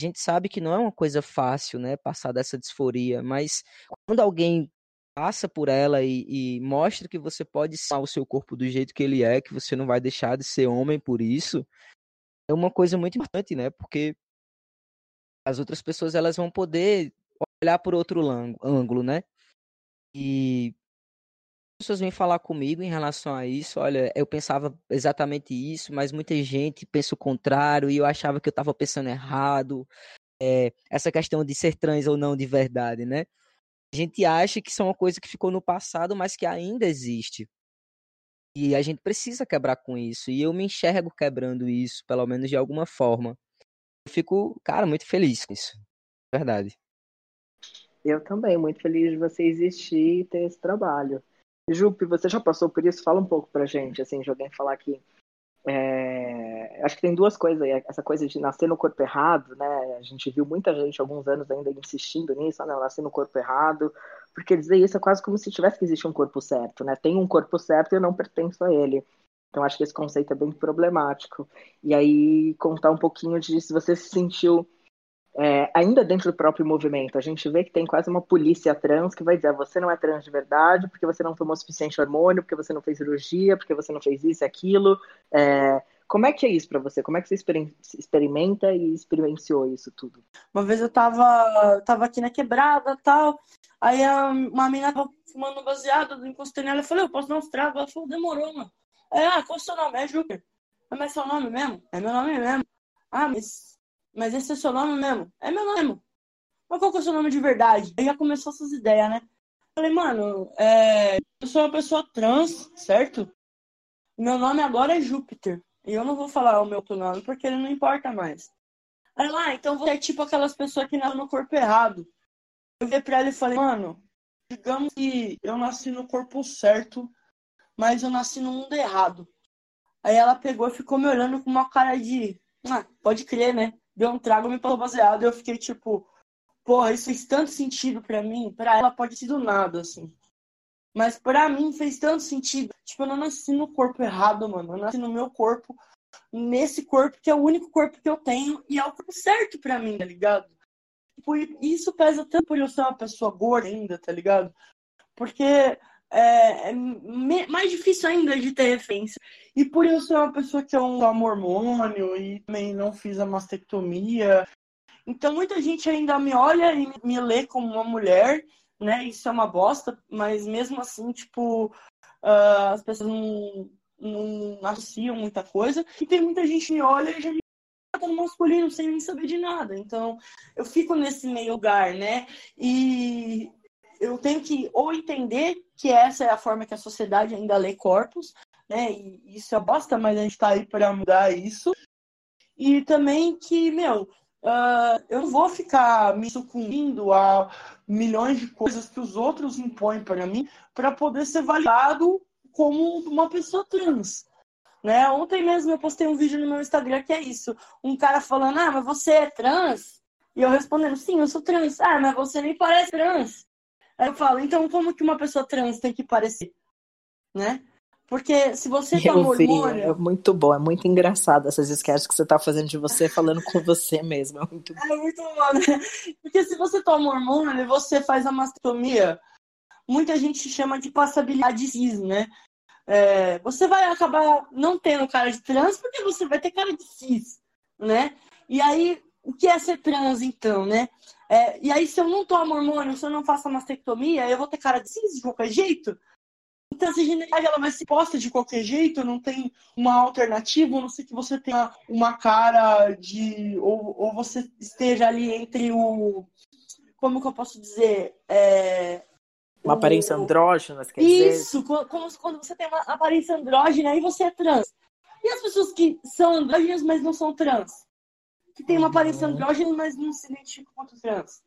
A gente sabe que não é uma coisa fácil, né, passar dessa disforia, mas quando alguém passa por ela e, e mostra que você pode ser o seu corpo do jeito que ele é, que você não vai deixar de ser homem por isso, é uma coisa muito importante, né, porque as outras pessoas elas vão poder olhar por outro ângulo, né? E pessoas vêm falar comigo em relação a isso. Olha, eu pensava exatamente isso, mas muita gente pensa o contrário e eu achava que eu estava pensando errado. É, essa questão de ser trans ou não de verdade, né? A gente acha que isso é uma coisa que ficou no passado, mas que ainda existe. E a gente precisa quebrar com isso. E eu me enxergo quebrando isso, pelo menos de alguma forma. Eu fico, cara, muito feliz com isso. Verdade. Eu também, muito feliz de você existir e ter esse trabalho. Jupe, você já passou por isso? Fala um pouco pra gente, assim, de alguém falar que. É... Acho que tem duas coisas aí. Essa coisa de nascer no corpo errado, né? A gente viu muita gente, alguns anos ainda, insistindo nisso, ah, não, nascer no corpo errado. Porque dizer isso é quase como se tivesse que existir um corpo certo, né? Tem um corpo certo e eu não pertenço a ele. Então acho que esse conceito é bem problemático. E aí contar um pouquinho de se você se sentiu é, ainda dentro do próprio movimento, a gente vê que tem quase uma polícia trans que vai dizer: você não é trans de verdade porque você não tomou suficiente hormônio, porque você não fez cirurgia, porque você não fez isso e aquilo. É, como é que é isso para você? Como é que você experimenta e experienciou isso tudo? Uma vez eu tava, tava aqui na quebrada tal, aí uma menina tava fumando baseado, encostei nela e falei: eu posso mostrar? Ela falou: demorou, mano. Aí, ah, qual é o seu nome? É Júpiter. Mas é seu nome mesmo? É meu nome mesmo. Ah, mas mas esse é seu nome mesmo? É meu nome. Mas qual que é o seu nome de verdade? Aí já começou essas ideias, né? Falei, mano, é... eu sou uma pessoa trans, certo? Meu nome agora é Júpiter. E eu não vou falar o meu nome porque ele não importa mais. Aí lá, ah, então você é tipo aquelas pessoas que nascem no corpo errado. Eu vi pra ela e falei, mano, digamos que eu nasci no corpo certo, mas eu nasci no mundo errado. Aí ela pegou e ficou me olhando com uma cara de. Ah, pode crer, né? Deu um trago, me passou baseado, e eu fiquei tipo, porra, isso fez tanto sentido para mim, para ela pode ser do nada, assim. Mas para mim fez tanto sentido. Tipo, eu não nasci no corpo errado, mano. Eu nasci no meu corpo, nesse corpo que é o único corpo que eu tenho e é o corpo certo para mim, tá ligado? Tipo, isso pesa tanto por eu ser uma pessoa gorda ainda, tá ligado? Porque é, é mais difícil ainda de ter referência. E por eu ser uma pessoa que é um hormônio e também não fiz a mastectomia. Então muita gente ainda me olha e me lê como uma mulher, né? Isso é uma bosta, mas mesmo assim, tipo, uh, as pessoas não, não associam muita coisa. E tem muita gente que olha e já me trata no masculino sem nem saber de nada. Então, eu fico nesse meio lugar, né? E eu tenho que ou entender que essa é a forma que a sociedade ainda lê corpos, né? E isso é bosta, mas a gente tá aí para mudar isso. E também que, meu, uh, eu não vou ficar me sucumbindo a milhões de coisas que os outros impõem para mim para poder ser validado como uma pessoa trans. Né? Ontem mesmo eu postei um vídeo no meu Instagram que é isso. Um cara falando, ah, mas você é trans? E eu respondendo, sim, eu sou trans. Ah, mas você nem parece trans. Aí eu falo, então como que uma pessoa trans tem que parecer? Né? Porque se você toma Eu vi, é muito bom, é muito engraçado essas sketches que você tá fazendo de você falando com você mesmo. É muito <laughs> É muito bom, né? Porque se você toma hormônio e você faz a mastectomia, muita gente chama de passabilidade cis, né? É, você vai acabar não tendo cara de trans porque você vai ter cara de cis, né? E aí, o que é ser trans, então, né? É, e aí, se eu não tomo hormônio, se eu não faço a mastectomia, eu vou ter cara de cis de qualquer jeito? Então, essa geneticamente ela vai ser posta de qualquer jeito, não tem uma alternativa, a não ser que você tenha uma cara de. Ou, ou você esteja ali entre o. Como que eu posso dizer? É, Uma aparência andrógena, quer dizer. Isso, co- como quando você tem uma aparência andrógena, aí você é trans. E as pessoas que são andrógenas, mas não são trans? Que tem uma aparência Uhum. andrógena, mas não se identificam quanto trans.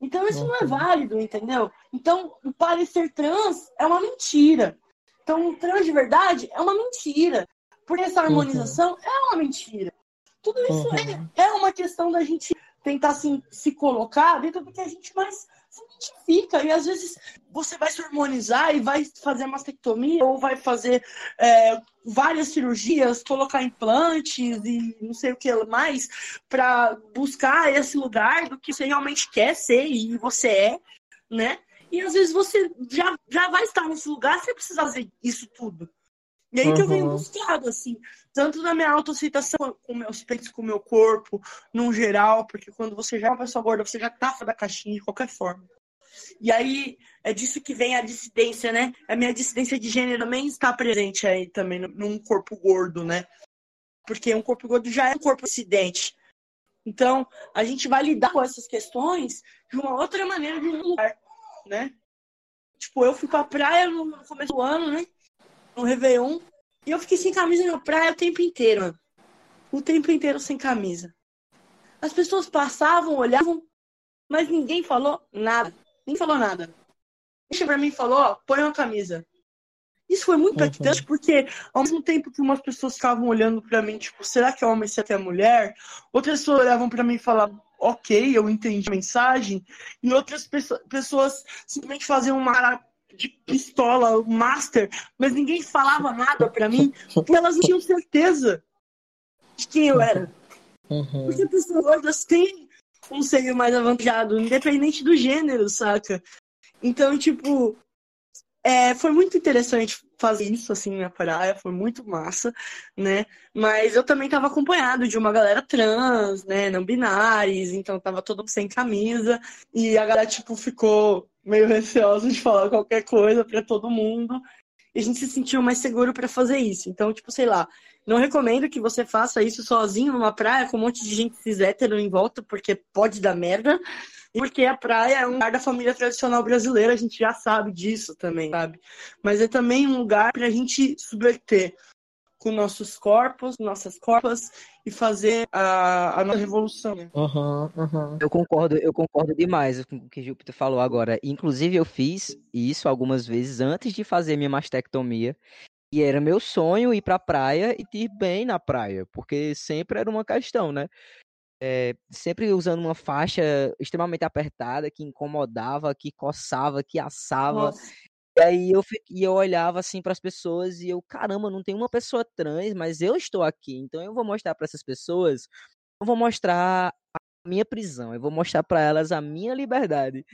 Então isso não é válido, entendeu? Então, o parecer trans é uma mentira. Então, o trans de verdade é uma mentira. Porque essa harmonização é uma mentira. Tudo isso Uhum. é, é uma questão da gente tentar se, se colocar dentro do que a gente mais se identifica. E às vezes você vai se hormonizar e vai fazer mastectomia ou vai fazer é, várias cirurgias, colocar implantes e não sei o que mais, para buscar esse lugar do que você realmente quer ser e você é, né? E às vezes você já, já vai estar nesse lugar sem precisar fazer isso tudo. E aí que eu venho Uhum. buscado, assim, tanto na minha autoaceitação com meus peitos, com o meu corpo, num geral, porque quando você já é uma pessoa gorda, você já tá fora da caixinha de qualquer forma. E aí é disso que vem a dissidência, né? A minha dissidência de gênero também está presente aí também no- num corpo gordo, né? Porque um corpo gordo já é um corpo dissidente. Então, a gente vai lidar com essas questões de uma outra maneira de um lugar, né? Tipo, eu fui pra praia no começo do ano, né? No Réveillon. E eu fiquei sem camisa na praia o tempo inteiro, mano. O tempo inteiro sem camisa. As pessoas passavam, olhavam, mas ninguém falou nada. Ninguém falou nada. Deixa pra mim e falou, ó, põe uma camisa. Isso foi muito Uhum. impactante, porque ao mesmo tempo que umas pessoas ficavam olhando pra mim, tipo, será que é homem, será que é mulher? Outras pessoas olhavam pra mim e falavam, ok, eu entendi a mensagem. E outras pesso- pessoas simplesmente faziam uma cara de pistola, master, mas ninguém falava nada pra mim, porque elas não tinham certeza de quem eu era. Uhum. Porque pessoas gordas têm um seio mais avantajado, independente do gênero, saca? Então, tipo, é, foi muito interessante fazer isso assim na praia, foi muito massa, né? Mas eu também tava acompanhado de uma galera trans, né? Não binários, então tava todo mundo sem camisa, e a galera, tipo, ficou meio receosa de falar qualquer coisa pra todo mundo. E a gente se sentiu mais seguro pra fazer isso. Então, tipo, sei lá, não recomendo que você faça isso sozinho numa praia com um monte de gente cis hétero em volta, porque pode dar merda. Porque a praia é um lugar da família tradicional brasileira, a gente já sabe disso também, sabe? Mas é também um lugar pra gente subverter com nossos corpos, nossas corpas e fazer a, a nossa revolução, né? Uhum, uhum. Eu concordo, eu concordo demais com o que Júpiter falou agora. Inclusive, eu fiz isso algumas vezes antes de fazer minha mastectomia. E era meu sonho ir pra praia e ir bem na praia, porque sempre era uma questão, né? É, sempre usando uma faixa extremamente apertada, que incomodava, que coçava, que assava. Nossa. E aí eu, e eu olhava assim para as pessoas e eu, caramba, não tem uma pessoa trans, mas eu estou aqui. Então eu vou mostrar para essas pessoas, eu vou mostrar a minha prisão, eu vou mostrar para elas a minha liberdade.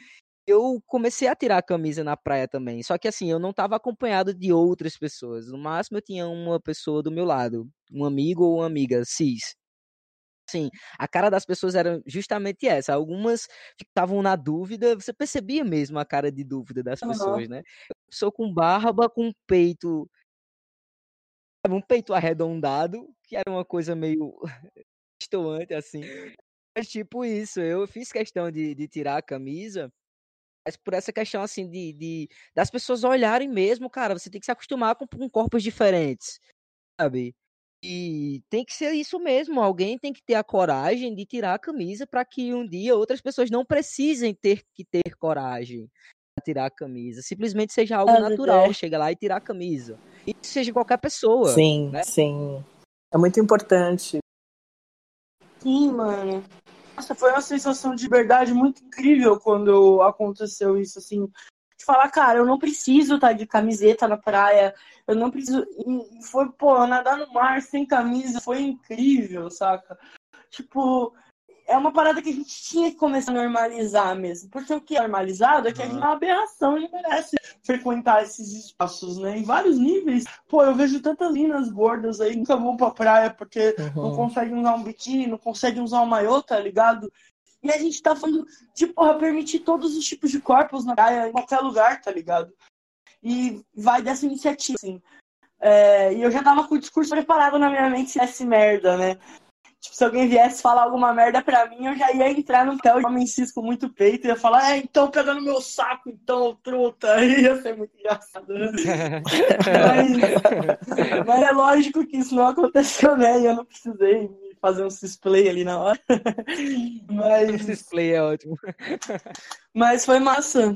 Eu comecei a tirar a camisa na praia também, só que assim, eu não estava acompanhado de outras pessoas. No máximo eu tinha uma pessoa do meu lado, um amigo ou uma amiga cis. Assim, a cara das pessoas era justamente essa. Algumas ficavam na dúvida, você percebia mesmo a cara de dúvida das pessoas, né? Pessoa com barba, com peito um peito arredondado, que era uma coisa meio <laughs> estoante, assim. Mas, tipo, isso, eu fiz questão de, de tirar a camisa, mas por essa questão, assim, de, de das pessoas olharem mesmo, cara, você tem que se acostumar com, com corpos diferentes, sabe? E tem que ser isso mesmo, alguém tem que ter a coragem de tirar a camisa para que um dia outras pessoas não precisem ter que ter coragem tirar a camisa. Simplesmente seja algo Ah, natural, é. chega lá e tirar a camisa. E seja qualquer pessoa. Sim, né? sim. É muito importante. Sim, mano. Nossa, foi uma sensação de liberdade muito incrível quando aconteceu isso, assim. De falar, cara, eu não preciso estar de camiseta na praia, eu não preciso. E foi, pô, nadar no mar sem camisa foi incrível, saca? Tipo, é uma parada que a gente tinha que começar a normalizar mesmo. Porque o que é normalizado é que a gente é uma aberração e merece frequentar esses espaços, né? Em vários níveis. Pô, eu vejo tantas minas gordas aí nunca vão pra praia porque não Uhum. conseguem usar um biquíni, não conseguem usar um maiô, tá ligado? E a gente tá falando de, porra, permitir todos os tipos de corpos na praia, em qualquer lugar, tá ligado? E vai dessa iniciativa, assim. É, e eu já tava com o discurso preparado na minha mente se merda, né? Tipo, se alguém viesse falar alguma merda pra mim, eu já ia entrar no pé de homem cis com muito peito e ia falar, é, então pega no meu saco, então, truta. <laughs> Aí ia ser muito engraçado. né? Mas, mas é lógico que isso não aconteceu, né? E eu não precisei fazer um cisplay ali na hora. <laughs> Mas, <laughs> Esse play é ótimo. mas foi massa.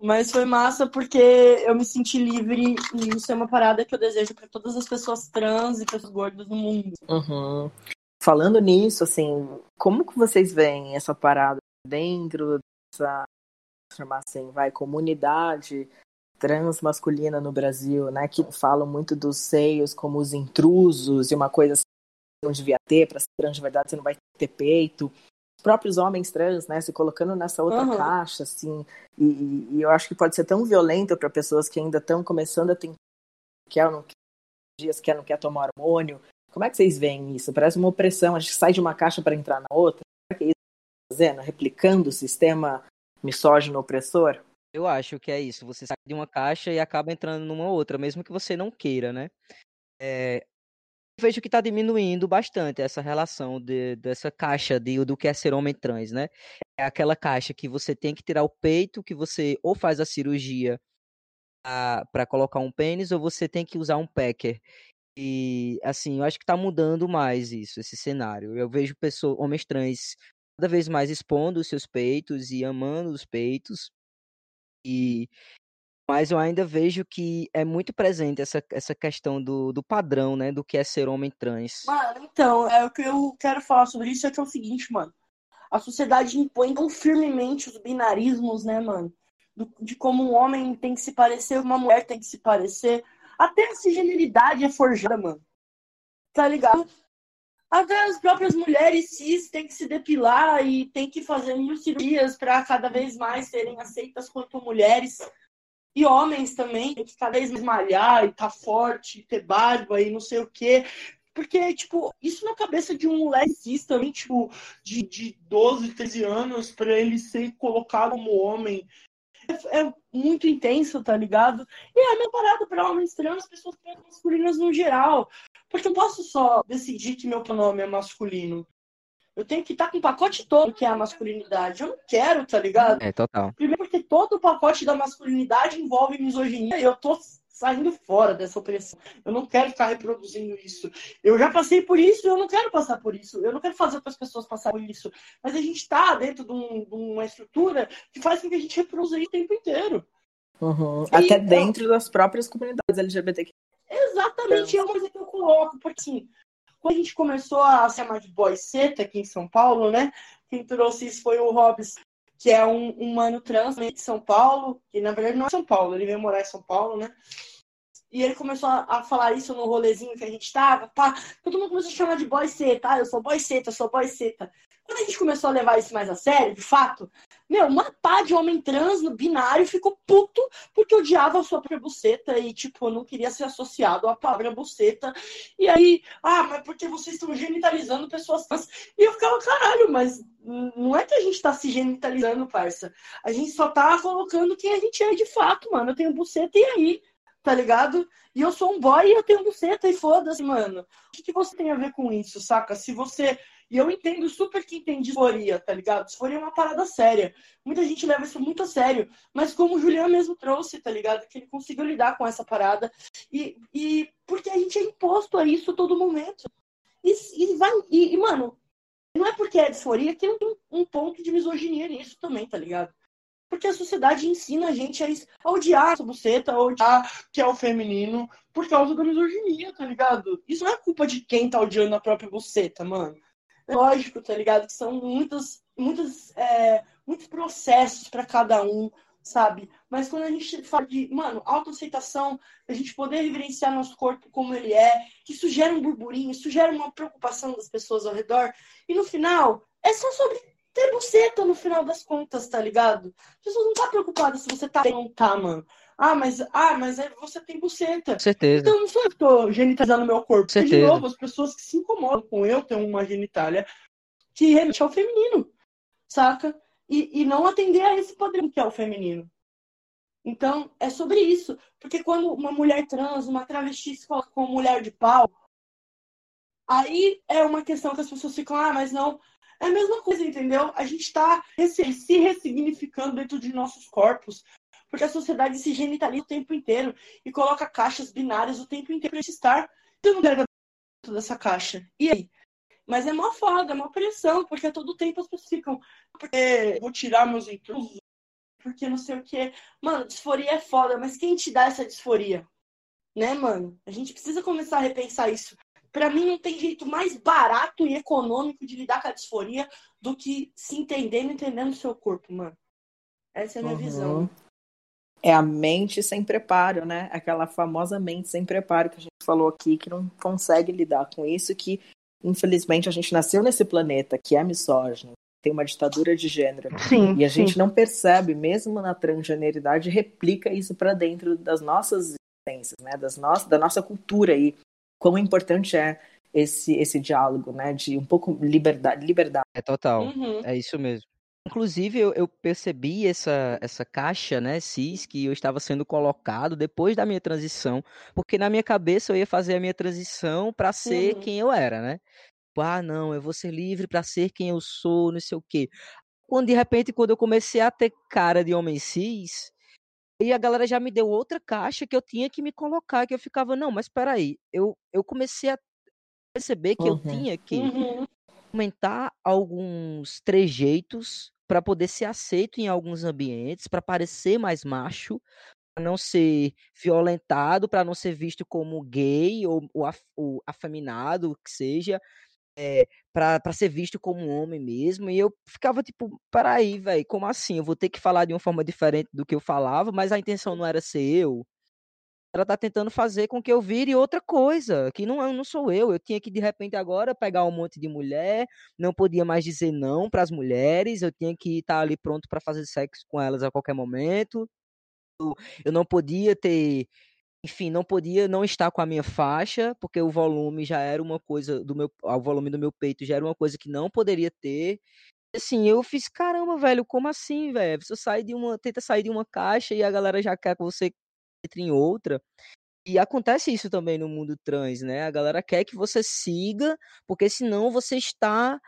Mas foi massa porque eu me senti livre e isso é uma parada que eu desejo pra todas as pessoas trans e pessoas gordas do mundo. Uhum. Falando nisso, assim, como que vocês veem essa parada dentro dessa chamar assim, vai comunidade transmasculina no Brasil, né? Que falam muito dos seios como os intrusos e uma coisa assim, que não devia ter para ser trans de verdade, você não vai ter peito. Os próprios homens trans, né, se colocando nessa outra Uhum. caixa, assim, e, e- eu acho que pode ser tão violento para pessoas que ainda estão começando a tentar quer ou não quer, dias quer ou não quer tomar hormônio. Como é que vocês veem isso? Parece uma opressão, a gente sai de uma caixa para entrar na outra. Será que é isso que tá fazendo? Replicando o sistema misógino opressor? Eu acho que é isso. Você sai de uma caixa e acaba entrando numa outra, mesmo que você não queira, né? É, vejo que está diminuindo bastante essa relação de- dessa caixa de, do que é ser homem trans, né? É aquela caixa que você tem que tirar o peito, que você ou faz a cirurgia para colocar um pênis, ou você tem que usar um packer. E, assim, eu acho que está mudando mais isso, esse cenário. Eu vejo pessoas, homens trans cada vez mais expondo os seus peitos e amando os peitos. E mas eu ainda vejo que é muito presente essa, essa questão do, do padrão, né? Do que é ser homem trans. Mano, então, é o que eu quero falar sobre isso é que é o seguinte, mano. A sociedade impõe tão firmemente os binarismos, né, mano? Do- de como um homem tem que se parecer, uma mulher tem que se parecer. Até a cisgeneridade é forjada, mano. Tá ligado? Até as próprias mulheres cis têm que se depilar e têm que fazer mil cirurgias para cada vez mais serem aceitas quanto mulheres. E homens também, tem que cada vez mais malhar e tá forte, ter barba e não sei o quê. Porque, tipo, isso na cabeça de um moleque cis também, tipo, de, de 12, 13 anos, pra ele ser colocado como homem, é, é muito intenso, tá ligado? E é a mesma parada pra homens trans, pessoas trans masculinas no geral. Porque eu não posso só decidir que meu pronome é masculino. Eu tenho que estar com o pacote todo que é a masculinidade. Eu não quero, tá ligado? É, total. Primeiro porque todo o pacote da masculinidade envolve misoginia e eu tô saindo fora dessa opressão. Eu não quero ficar reproduzindo isso. Eu já passei por isso eu não quero passar por isso. Eu não quero fazer outras pessoas passarem por isso. Mas a gente tá dentro de, um- de uma estrutura que faz com que a gente reproduza isso o tempo inteiro. Uhum. E Até dentro das próprias comunidades LGBTQ. Exatamente, é uma coisa que eu coloco, porque assim, quando a gente começou a se chamar de boy seta aqui em São Paulo, né? Quem trouxe isso foi o Hobbs, que é um, um mano trans de São Paulo, que na verdade não é São Paulo, ele veio morar em São Paulo, né? E ele começou a, a falar isso no rolezinho que a gente tava, pá, todo mundo começou a chamar de boy seta, ah, eu sou boy seta, eu sou boy seta. Quando a gente começou a levar isso mais a sério, de fato, meu, uma pá de homem trans no binário ficou puto porque odiava a sua buceta e, tipo, não queria ser associado à palavra buceta. E aí, ah, mas porque vocês estão genitalizando pessoas trans? E eu ficava, caralho, mas não é que a gente tá se genitalizando, parça. A gente só tá colocando quem a gente é de fato, mano. Eu tenho buceta e aí? tá ligado? E eu sou um boy e eu tenho buceta e foda-se, mano. O que, que você tem a ver com isso, saca? Se você. E eu entendo super que tem disforia, tá ligado? Disforia é uma parada séria. Muita gente leva isso muito a sério. Mas como o Juliano mesmo trouxe, tá ligado? Que ele conseguiu lidar com essa parada. E, e porque a gente é imposto a isso todo momento. E, e vai. E, e, mano, não é porque é disforia que tem um ponto de misoginia nisso também, tá ligado? Porque a sociedade ensina a gente a, odiar essa buceta, a odiar que é o feminino, por causa da misoginia, tá ligado? Isso não é culpa de quem tá odiando a própria buceta, mano. Lógico, tá ligado? Que são muitos, muitos, é, muitos processos para cada um, sabe? Mas quando a gente fala de, mano, autoaceitação, a gente poder vivenciar nosso corpo como ele é, que isso gera um burburinho, isso gera uma preocupação das pessoas ao redor, e no final, é só sobre ter buceta no final das contas, tá ligado? As pessoas não tá preocupadas se você tá ou não tá, mano. Ah, mas, ah, mas você tem buceta. Com certeza. Então não sou eu que tô genitalizando meu corpo. Porque, de novo, as pessoas que se incomodam com eu ter uma genitália que remete ao feminino, saca? E, e não atender a esse padrão que é o feminino. Então, é sobre isso. Porque quando uma mulher trans, uma travesti se coloca como mulher de pau, aí é uma questão que as pessoas ficam, ah, mas não, é a mesma coisa, entendeu? A gente está se ressignificando dentro de nossos corpos, porque a sociedade se genitaliza o tempo inteiro e coloca caixas binárias o tempo inteiro para estar. Quero dentro dessa caixa. E aí? Mas é uma foda, é uma pressão, porque a todo tempo as pessoas ficam, porque vou tirar meus intrusos, porque não sei o que. Mano, disforia é foda, mas quem te dá essa disforia? Né, mano? A gente precisa começar a repensar isso. Para mim, não tem jeito mais barato e econômico de lidar com a disforia do que se entendendo, entendendo o seu corpo, mano. Essa é a minha uhum. visão. É a mente sem preparo, né? Aquela famosa mente sem preparo que a gente falou aqui, que não consegue lidar com isso, que infelizmente a gente nasceu nesse planeta que é misógino, tem uma ditadura de gênero. Sim, e a gente sim. não percebe, mesmo na transgeneridade, replica isso para dentro das nossas existências, né? Das no da nossa cultura aí quão importante é esse, esse diálogo, né? De um pouco liberdade. liberdade. É total. Uhum. É isso mesmo. Inclusive, eu, eu, percebi essa, essa caixa, né, cis, que eu estava sendo colocado depois da minha transição, porque na minha cabeça eu ia fazer a minha transição para ser Uhum. quem eu era, né? Tipo, ah, não, eu vou ser livre para ser quem eu sou, não sei o quê. Quando de repente, quando eu comecei a ter cara de homem cis, e a galera já me deu outra caixa que eu tinha que me colocar, que eu ficava, não, mas peraí, eu, eu comecei a perceber que eu Uhum. tinha que Uhum. aumentar alguns trejeitos para poder ser aceito em alguns ambientes, para parecer mais macho, para não ser violentado, para não ser visto como gay ou, ou, af, ou afeminado, que seja, é, para ser visto como um homem mesmo. E eu ficava tipo, peraí, velho, como assim? Eu vou ter que falar de uma forma diferente do que eu falava, mas a intenção não era ser eu. Ela tá tentando fazer com que eu vire outra coisa, que não, não sou eu. Eu tinha que, de repente, agora pegar um monte de mulher, não podia mais dizer não para as mulheres, eu tinha que estar ali pronto para fazer sexo com elas a qualquer momento. Eu, não podia ter enfim, não podia não estar com a minha faixa, porque o volume já era uma coisa do meu, o volume do meu peito já era uma coisa que não poderia ter. Assim, eu fiz, caramba, velho, como assim, velho? Você sai de uma, tenta sair de uma caixa e a galera já quer que você entre em outra. E acontece isso também no mundo trans, né? A galera quer que você siga, porque senão você está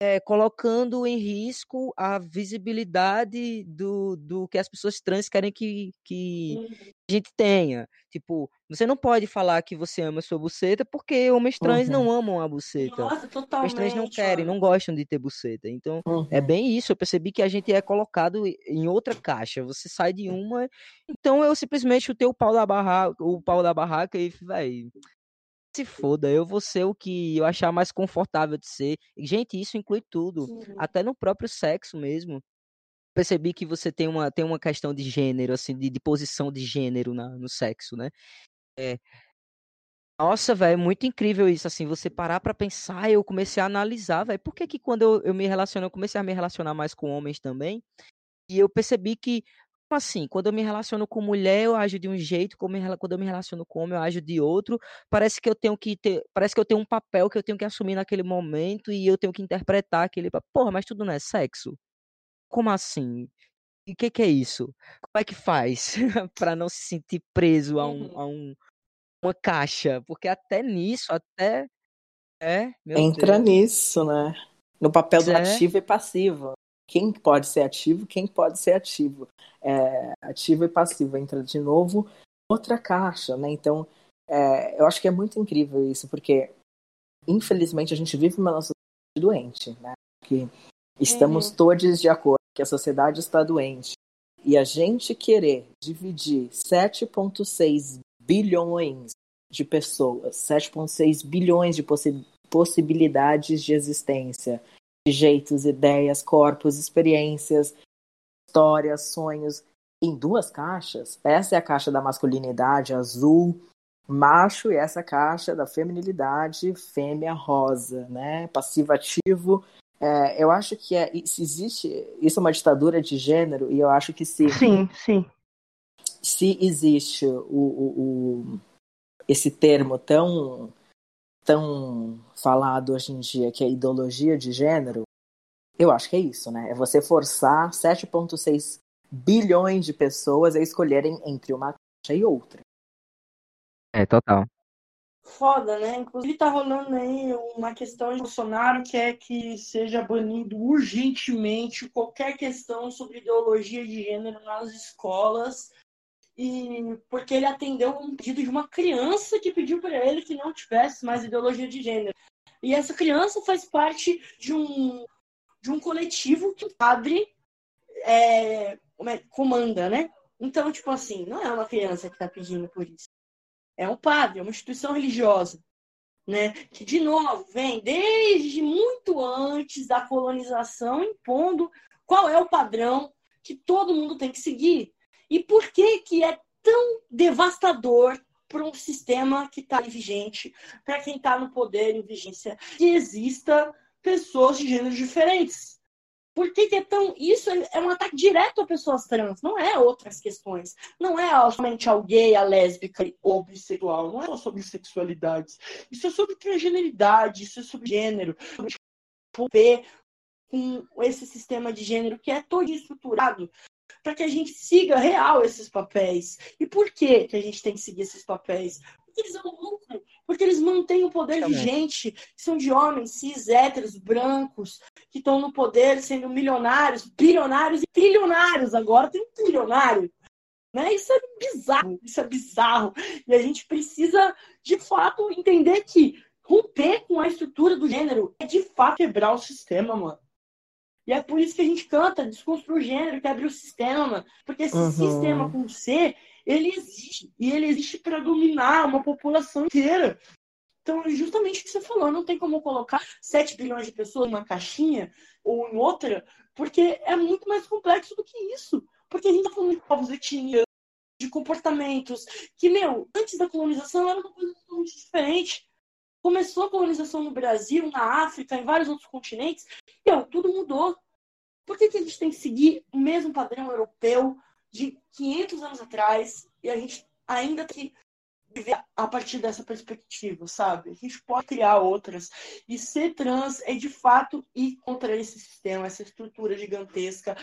é, colocando em risco a visibilidade do, do que as pessoas trans querem que, que Uhum. a gente tenha. Tipo, você não pode falar que você ama sua buceta porque homens trans Uhum. não amam a buceta. Nossa, Homens totalmente. trans não querem, não gostam de ter buceta. Então, é Uhum. bem isso. Eu percebi que a gente é colocado em outra caixa. Você sai de uma. Então eu simplesmente chutei o pau da barraca, o pau da barraca e, véi, se foda, eu vou ser o que eu achar mais confortável de ser. Gente, isso inclui tudo, Uhum. até no próprio sexo mesmo. Percebi que você tem uma, tem uma questão de gênero, assim, de, de posição de gênero na, no sexo, né? É, nossa, velho, é muito incrível isso, assim, você parar pra pensar, eu comecei a analisar, velho, por que que quando eu, eu me relaciono, eu comecei a me relacionar mais com homens também, e eu percebi que, assim, quando eu me relaciono com mulher, eu ajo de um jeito, quando eu me relaciono com homem, eu ajo de outro, parece que eu tenho que ter, parece que eu tenho um papel que eu tenho que assumir naquele momento, e eu tenho que interpretar aquele, porra, mas tudo não é sexo? Como assim? o que, que é isso? Como é que faz <laughs> para não se sentir preso a, um, Uhum. a um, uma caixa? Porque até nisso, até. É, Entra Deus. nisso, né? No papel do É. ativo e passivo. Quem pode ser ativo, quem pode ser ativo. É, ativo e passivo. Entra de novo outra caixa, né? Então, é, eu acho que é muito incrível isso, porque infelizmente a gente vive uma sociedade doente, né? Que estamos Uhum. todos de acordo que a sociedade está doente. E a gente querer dividir 7,6 bilhões de pessoas, 7,6 bilhões de possi possibilidades de existência, jeitos, ideias, corpos, experiências, histórias, sonhos, em duas caixas. Essa é a caixa da masculinidade azul, macho, e essa caixa da feminilidade fêmea rosa, né? Passivo ativo. É, eu acho que é, se existe isso é uma ditadura de gênero e eu acho que se Sim, sim. se existe o, o, o- esse termo tão tão falado hoje em dia que é ideologia de gênero, eu acho que é isso, né? É você forçar 7,6 bilhões de pessoas a escolherem entre uma caixa e outra. É, total. Foda, né? Inclusive tá rolando aí uma questão de Bolsonaro que é que seja banido urgentemente qualquer questão sobre ideologia de gênero nas escolas. E porque ele atendeu um pedido de uma criança que pediu para ele que não tivesse mais ideologia de gênero. E essa criança faz parte de um de um coletivo que o padre é, é, comanda, né? Então, tipo assim, não é uma criança que está pedindo por isso. É um padre, é uma instituição religiosa, né? Que, de novo, vem desde muito antes da colonização impondo qual é o padrão que todo mundo tem que seguir. E por que que é tão devastador para um sistema que está vigente, para quem está no poder em vigência, que exista pessoas de gêneros diferentes. Por que, que é tão. Isso é um ataque direto a pessoas trans, não é outras questões. Não é somente ao gay, a lésbica ou bissexual, não é só sobre sexualidades. Isso é sobre transgeneridade, isso é sobre gênero, sobre romper com esse sistema de gênero que é todo estruturado para que a gente siga real esses papéis. E por que, que a gente tem que seguir esses papéis? Porque eles são lucro, porque eles mantêm o poder Também. vigente, que são de homens cis, héteros, brancos, que estão no poder sendo milionários, bilionários e trilionários. Agora tem um trilionário. Né? Isso é bizarro, isso é bizarro. E a gente precisa, de fato, entender que romper com a estrutura do gênero é de fato quebrar o sistema, mano. E é por isso que a gente canta, desconstrui o gênero, quebra o sistema. Porque esse Uhum. sistema com C, ele existe. E ele existe para dominar uma população inteira. Então, é justamente o que você falou, não tem como colocar 7 bilhões de pessoas numa caixinha ou em outra, porque é muito mais complexo do que isso. Porque a gente tá falando de povos etnias, de comportamentos, que, meu, antes da colonização era uma coisa totalmente diferente. Começou a colonização no Brasil, na África, em vários outros continentes, e meu, tudo mudou. Por que, que a gente tem que seguir o mesmo padrão europeu de 500 anos atrás e a gente ainda tem que viver a partir dessa perspectiva, sabe? A gente pode criar outras. E ser trans é, de fato, ir contra esse sistema, essa estrutura gigantesca,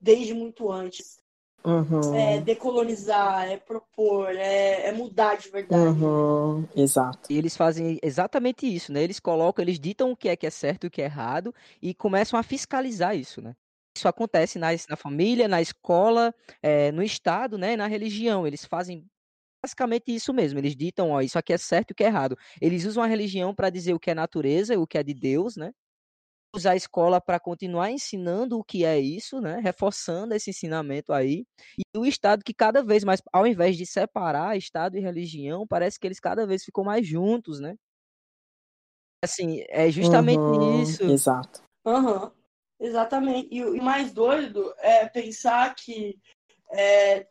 desde muito antes. Uhum. É decolonizar, é propor, é, é mudar de verdade. Uhum. Exato. E eles fazem exatamente isso, né? Eles colocam, eles ditam o que é que é certo e o que é errado e começam a fiscalizar isso, né? Isso acontece na, na família, na escola, eh, no Estado, né? Na religião. Eles fazem basicamente isso mesmo. Eles ditam, ó, isso aqui é certo e o que é errado. Eles usam a religião para dizer o que é natureza, o que é de Deus, né? Usar a escola para continuar ensinando o que é isso, né? Reforçando esse ensinamento aí. E o Estado que cada vez mais, ao invés de separar Estado e religião, parece que eles cada vez ficam mais juntos, né? Assim, é justamente Uhum. isso. Exato. Aham, exatamente. E o mais doido é pensar que é,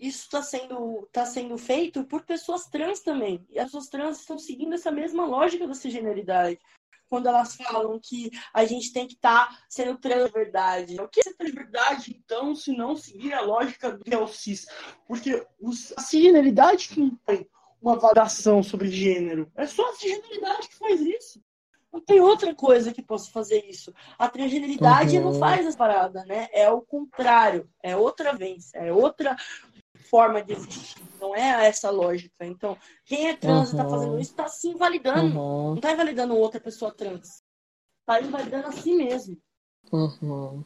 isso está sendo, tá sendo feito por pessoas trans também. E as pessoas trans estão seguindo essa mesma lógica da cisgeneridade. Quando elas falam que a gente tem que estar sendo trans de verdade. O que é ser trans de verdade, então, se não seguir a lógica do que é? Porque os- a cisgeneridade que impõe uma validação sobre gênero. É só a cisgeneridade que faz isso. não tem outra coisa que possa fazer isso. A transgeneridade Uhum. não faz essa parada, né? É o contrário, é outra vez, é outra forma de existir, não é essa lógica. Então, quem é trans e tá Uhum. fazendo isso, tá se invalidando. Uhum, Não tá invalidando outra pessoa trans. Tá invalidando a si mesmo. uhum.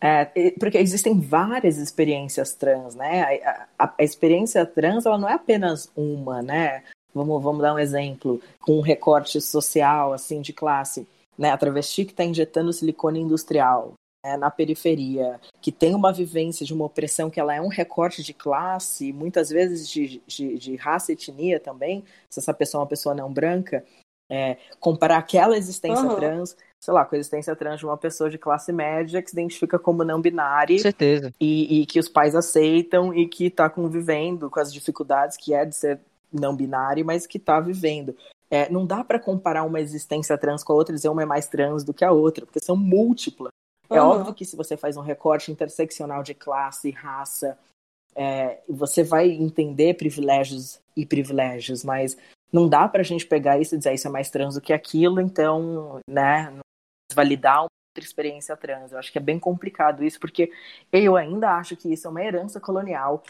É, e- porque existem várias experiências trans, né? A, a- a experiência trans, ela não é apenas uma, né? Vamos, vamos dar um exemplo, com um recorte social, assim, de classe, né? A travesti que está injetando silicone industrial né, na periferia, que tem uma vivência de uma opressão que ela é um recorte de classe, muitas vezes de, de, de raça e etnia também, se essa pessoa é uma pessoa não branca, é, comparar aquela existência Aham. trans, sei lá, com a existência trans de uma pessoa de classe média que se identifica como não binária certeza. e, e que os pais aceitam e que está convivendo com as dificuldades que é de ser não binário, mas que está vivendo. É, não dá para comparar uma existência trans com a outra e dizer uma é mais trans do que a outra, porque são múltiplas. É Aham. óbvio que se você faz um recorte interseccional de classe, raça, é, você vai entender privilégios e privilégios, mas não dá pra gente pegar isso e dizer isso é mais trans do que aquilo, então, né, validar uma outra experiência trans. Eu acho que é bem complicado isso, porque eu ainda acho que isso é uma herança colonial,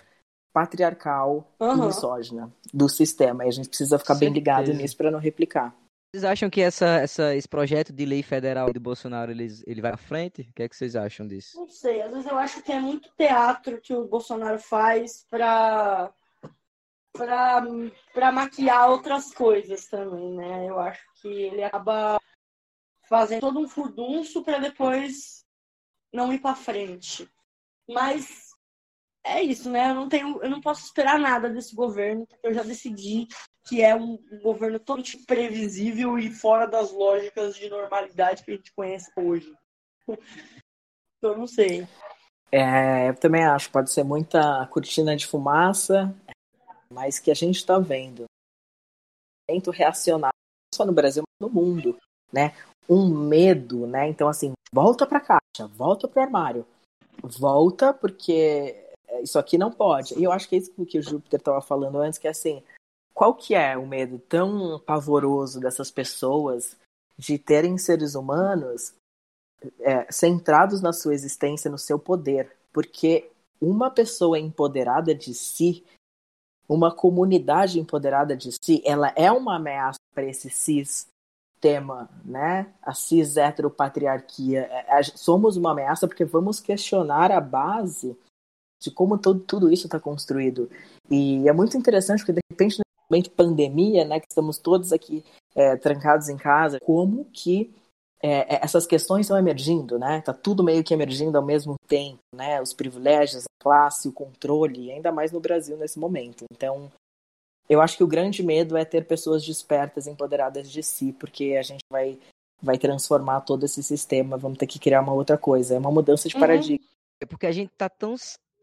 patriarcal e Aham. misógina do sistema. E a gente precisa ficar bem ligado nisso pra não replicar. Vocês acham que essa, essa, esse projeto de lei federal do Bolsonaro ele, ele vai à frente? O que é que vocês acham disso? Não sei, às vezes eu acho que é muito teatro que o Bolsonaro faz pra maquiar outras coisas também, né? Eu acho que ele acaba fazendo todo um furdunço pra depois não ir pra frente. Mas é isso, né? Eu não tenho, eu não posso esperar nada desse governo, porque eu já decidi que é um, um governo totalmente previsível e fora das lógicas de normalidade que a gente conhece hoje. <laughs> Eu não sei. É, eu também acho, pode ser muita cortina de fumaça, mas que a gente está vendo. Tento reacionar, não só no Brasil, mas no mundo, né? Um medo, né? Então, assim, volta pra caixa, volta pro armário, volta porque isso aqui não pode. E eu acho que é isso que o Júpiter estava falando antes, que é assim, qual que é o medo tão pavoroso dessas pessoas de terem seres humanos é, centrados na sua existência, no seu poder. Porque uma pessoa empoderada de si, uma comunidade empoderada de si, ela é uma ameaça para esse sistema, né? A cis heteropatriarquia. É, Somos uma ameaça porque vamos questionar a base de como todo, tudo isso está construído. E é muito interessante porque, de repente, de pandemia, né, que estamos todos aqui é, trancados em casa, como que é, essas questões estão emergindo, né? Tá tudo meio que emergindo ao mesmo tempo, né? Os privilégios, a classe, o controle, ainda mais no Brasil nesse momento. Então, eu acho que o grande medo é ter pessoas despertas, empoderadas de si, porque a gente vai vai transformar todo esse sistema, vamos ter que criar uma outra coisa, é uma mudança de paradigma. É porque a gente tá tão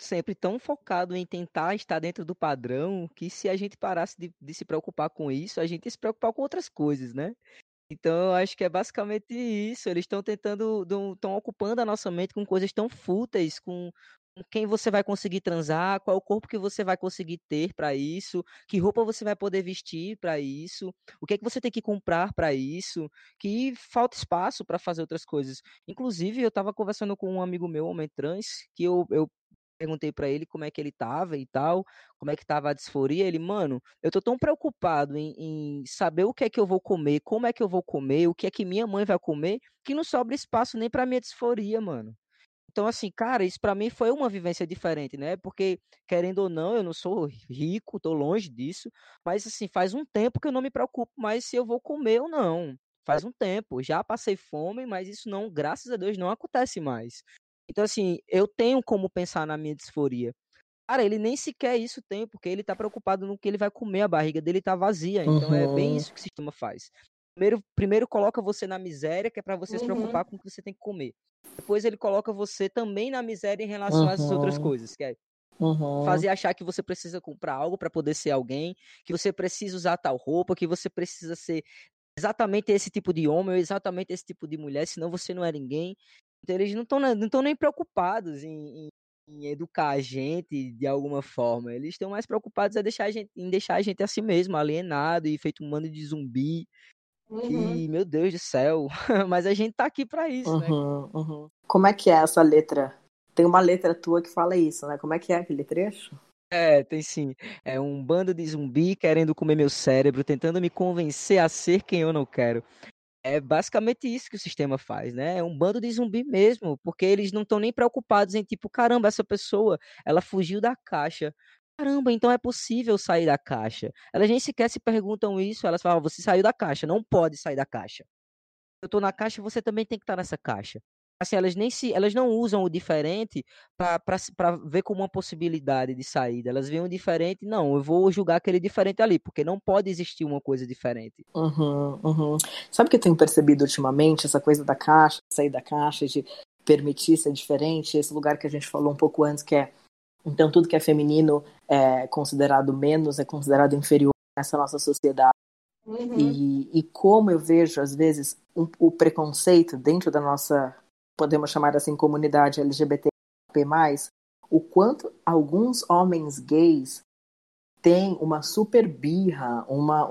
sempre tão focado em tentar estar dentro do padrão que se a gente parasse de, de se preocupar com isso, a gente ia se preocupar com outras coisas, né? Então, eu acho que é basicamente isso. Eles estão tentando, estão ocupando a nossa mente com coisas tão fúteis, com, quem você vai conseguir transar, qual é o corpo que você vai conseguir ter para isso, que roupa você vai poder vestir para isso, o que é que você tem que comprar para isso, que falta espaço para fazer outras coisas. Inclusive, eu estava conversando com um amigo meu, homem trans, que eu, eu perguntei para ele como é que ele tava e tal, como é que tava a disforia. Ele, mano, eu tô tão preocupado em, em, saber o que é que eu vou comer, como é que eu vou comer, o que é que minha mãe vai comer, que não sobra espaço nem pra minha disforia, mano. Então, assim, cara, isso para mim foi uma vivência diferente, né? Porque, querendo ou não, eu não sou rico, tô longe disso, mas, assim, faz um tempo que eu não me preocupo mais se eu vou comer ou não. Faz um tempo. Já passei fome, mas isso não, graças a Deus, não acontece mais. Então, assim, eu tenho como pensar na minha disforia. Cara, ele nem sequer isso tem, porque ele tá preocupado no que ele vai comer, a barriga dele tá vazia. Então, uhum. é bem isso que o sistema faz. Primeiro, primeiro coloca você na miséria, que é para você uhum. se preocupar com o que você tem que comer. Depois ele coloca você também na miséria em relação uhum. às outras coisas, que é fazer achar que você precisa comprar algo para poder ser alguém, que você precisa usar tal roupa, que você precisa ser exatamente esse tipo de homem ou exatamente esse tipo de mulher, senão você não é ninguém. Eles não estão não nem preocupados em, em, em, educar a gente de alguma forma. Eles estão mais preocupados em deixar, a gente, em deixar a gente assim mesmo, alienado e feito um mano de zumbi. Que, meu Deus do céu. <laughs> Mas a gente tá aqui pra isso, né? Uhum, uhum. Como é que é essa letra? Tem uma letra tua que fala isso, né? Como é que é aquele trecho? É, tem sim. É um bando de zumbi querendo comer meu cérebro, tentando me convencer a ser quem eu não quero. É basicamente isso que o sistema faz, né? É um bando de zumbi mesmo, porque eles não estão nem preocupados em tipo, caramba, essa pessoa, ela fugiu da caixa. Caramba, então é possível sair da caixa. Elas nem sequer se perguntam isso, elas falam, você saiu da caixa, não pode sair da caixa. Eu tô na caixa, você também tem que estar nessa caixa. Assim, elas nem se, elas não usam o diferente para ver como uma possibilidade de saída. Elas veem o diferente, não, eu vou julgar aquele diferente ali, porque não pode existir uma coisa diferente. Uhum, uhum. Sabe o que eu tenho percebido ultimamente? Essa coisa da caixa, sair da caixa, de permitir ser diferente, esse lugar que a gente falou um pouco antes, que é então tudo que é feminino é considerado menos, é considerado inferior nessa nossa sociedade. Uhum. E, e como eu vejo, às vezes, um, o preconceito dentro da nossa podemos chamar assim, comunidade LGBTP+, o quanto alguns homens gays têm uma super birra, uma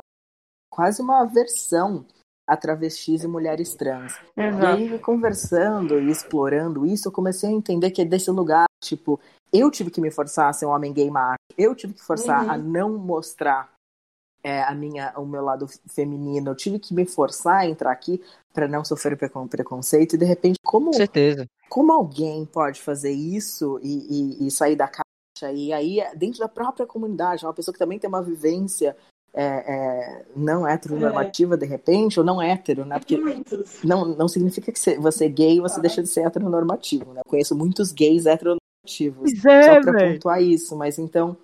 quase uma aversão a travestis e mulheres trans. Exato. E aí, conversando e explorando isso, eu comecei a entender que é desse lugar, tipo, eu tive que me forçar a ser um homem gay macho, eu tive que forçar uhum. a não mostrar é, a minha, o meu lado feminino. Eu tive que me forçar a entrar aqui para não sofrer preconceito e de repente como certeza como alguém pode fazer isso e, e, e, sair da caixa e aí dentro da própria comunidade uma pessoa que também tem uma vivência é, é, não heteronormativa é. de repente ou não hétero né porque não não significa que você é gay você deixa de ser heteronormativo né eu conheço muitos gays heteronormativos é, só para pontuar isso mas então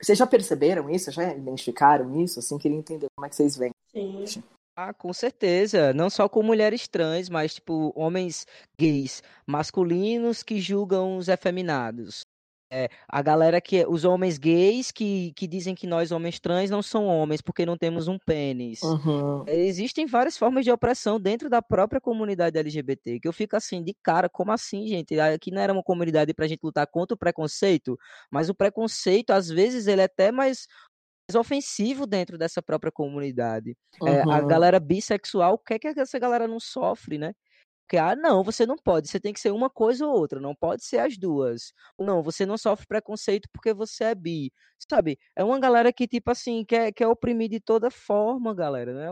vocês já perceberam isso? Já identificaram isso? Assim, queria entender como é que vocês veem. Sim. Ah, com certeza. Não só com mulheres trans, mas tipo homens gays masculinos que julgam os efeminados. É, a galera que. Os homens gays que, que dizem que nós, homens trans, não são homens porque não temos um pênis. Uhum. É, existem várias formas de opressão dentro da própria comunidade LGBT, que eu fico assim, de cara, como assim, gente? Aqui não era uma comunidade pra gente lutar contra o preconceito, mas o preconceito, às vezes, ele é até mais ofensivo dentro dessa própria comunidade. Uhum. É, a galera bissexual, o que é que essa galera não sofre, né? Porque, ah, não, você não pode, você tem que ser uma coisa ou outra, não pode ser as duas. Não, você não sofre preconceito porque você é bi. Sabe? É uma galera que, tipo assim, quer, quer oprimir de toda forma, galera. Né?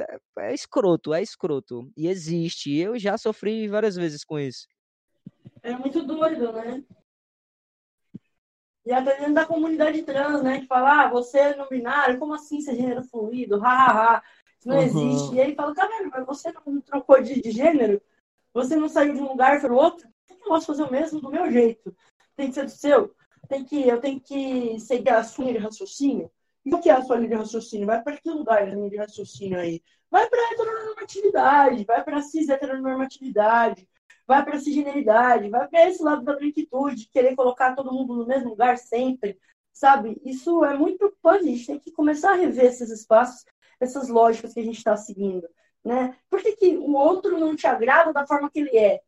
É, é escroto, é escroto. E existe. Eu já sofri várias vezes com isso. É muito doido, né? E até dentro da comunidade trans, né? Que fala, ah, você é não binário, como assim ser gênero fluido? Ha, ha, ha. Isso não uhum. existe. E aí fala, vendo, mas você não trocou de, de gênero? Você não saiu de um lugar para o outro? Por que eu posso fazer o mesmo do meu jeito? Tem que ser do seu? Tem que, eu tenho que seguir a sua linha de raciocínio? E o que é a sua linha de raciocínio? Vai para que lugar a linha de raciocínio aí? Vai para a heteronormatividade, vai para a cis heteronormatividade, vai para a cisgeneridade, vai para esse lado da branquitude, querer colocar todo mundo no mesmo lugar sempre, sabe? Isso é muito preocupante. A gente tem que começar a rever esses espaços essas lógicas que a gente está seguindo, né? Por que, que o outro não te agrada da forma que ele é?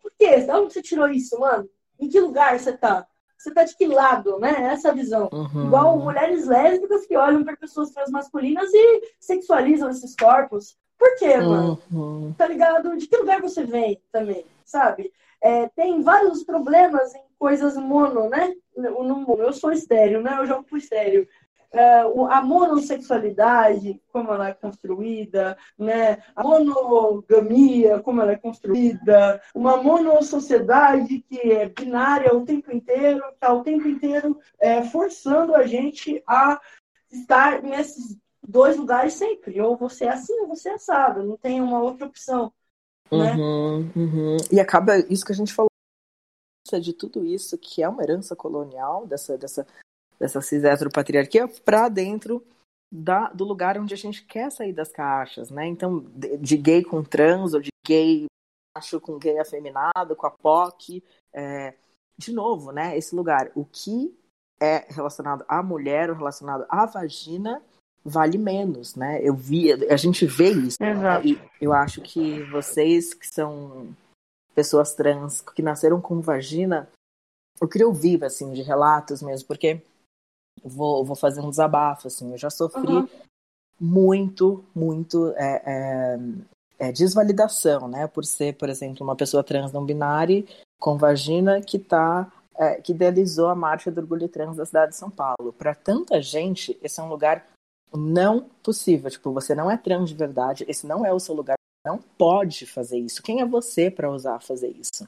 Por quê? Da onde você tirou isso, mano? Em que lugar você tá? Você tá de que lado, né? Essa visão. Uhum. Igual mulheres lésbicas que olham para pessoas transmasculinas e sexualizam esses corpos. Por quê, mano? Uhum. Tá ligado? De que lugar você vem também, sabe? É, tem vários problemas em coisas mono, né? Eu sou estéreo, né? Eu jogo pro estéreo é, a monossexualidade, como ela é construída, né? a monogamia, como ela é construída, uma monossociedade que é binária o tempo inteiro, está o tempo inteiro é, forçando a gente a estar nesses dois lugares sempre. Ou você é assim ou você é assado, não tem uma outra opção. Né? Uhum, uhum. E acaba isso que a gente falou de tudo isso que é uma herança colonial dessa, dessa dessa cis heteropatriarquia para dentro da, do lugar onde a gente quer sair das caixas, né? Então, de, de gay com trans, ou de gay macho com gay afeminado, com a POC, é, de novo, né? Esse lugar, o que é relacionado à mulher, relacionado à vagina, vale menos, né? Eu vi, a gente vê isso. Né? E eu acho que vocês que são pessoas trans que nasceram com vagina, eu queria ouvir assim de relatos mesmo, porque vou, vou fazer um desabafo, assim, eu já sofri. Uhum. muito, muito é, é, é, desvalidação, né? Por ser, por exemplo, uma pessoa trans não binária com vagina que tá é, que idealizou a marcha do orgulho trans da cidade de São Paulo. Para tanta gente, esse é um lugar não possível. Tipo, você não é trans de verdade, esse não é o seu lugar. Não pode fazer isso. Quem é você para ousar fazer isso?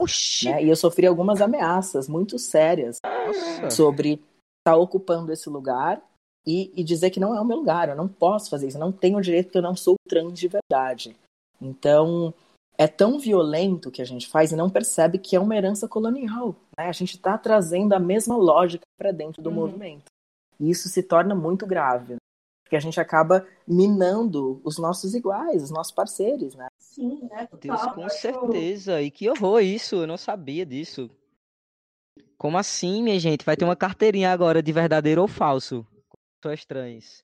Né? E eu sofri algumas ameaças muito sérias Nossa. sobre estar tá ocupando esse lugar e, e, dizer que não é o meu lugar. Eu não posso fazer isso. Eu não tenho direito porque eu não sou trans de verdade. Então, é tão violento que a gente faz e não percebe que é uma herança colonial. Né? A gente está trazendo a mesma lógica para dentro do uhum. movimento. E isso se torna muito grave? Porque a gente acaba minando os nossos iguais, os nossos parceiros, né? Sim, né? Deus, com certeza. E que horror isso, eu não sabia disso. Como assim, minha gente? Vai ter uma carteirinha agora de verdadeiro ou falso? Pessoas trans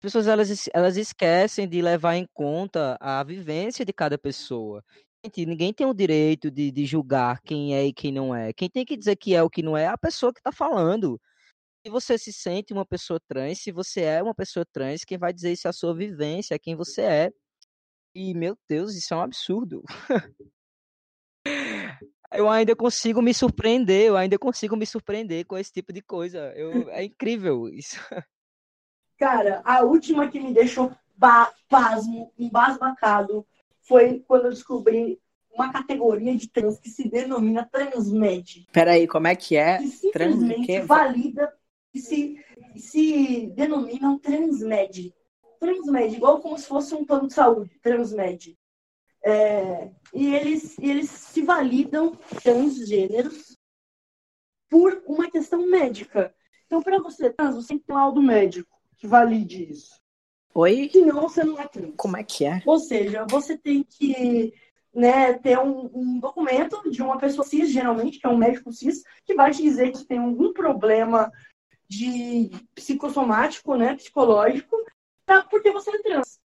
pessoas elas, elas esquecem de levar em conta a vivência de cada pessoa. Gente, ninguém tem o direito de, de julgar quem é e quem não é. Quem tem que dizer que é o que não é é a pessoa que está falando. Se você se sente uma pessoa trans, se você é uma pessoa trans, quem vai dizer isso é a sua vivência, é quem você é. E, meu Deus, isso é um absurdo. eu ainda consigo me surpreender, eu ainda consigo me surpreender com esse tipo de coisa. Eu, é incrível isso. <laughs> Cara, a última que me deixou pasmo, embasbacado, foi quando eu descobri uma categoria de trans que se denomina Transmed. Peraí, como é que é? Que simplesmente trans, valida e se, se denominam Transmed. Transmed, igual como se fosse um plano de saúde, Transmed. É, e, eles, eles se validam transgêneros por uma questão médica. Então, para você trans, você tem que ter um laudo médico que valide isso. Oi? Senão você não é trans. Como é que é? Ou seja, você tem que né, ter um, um, documento de uma pessoa cis, geralmente, que é um médico cis, que vai te dizer que tem algum problema de psicossomático, né, psicológico, tá, porque você é trans.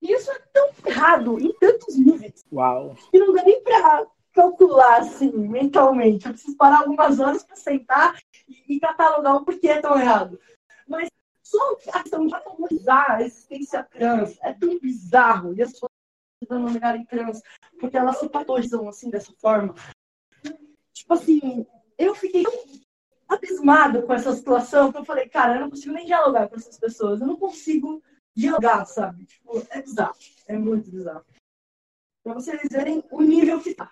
E isso é tão errado em tantos níveis. Uau. Que não dá nem pra calcular assim, mentalmente. Eu preciso parar algumas horas para sentar e, catalogar o porquê é tão errado. Mas só a questão de valorizar a existência trans é tão bizarro e as pessoas denominarem trans porque elas se patologizam assim dessa forma. Tipo assim, eu fiquei abismado com essa situação que eu falei, cara, eu não consigo nem dialogar com essas pessoas, eu não consigo dialogar, sabe? Tipo, é bizarro, é muito bizarro. Pra vocês verem o nível que tá.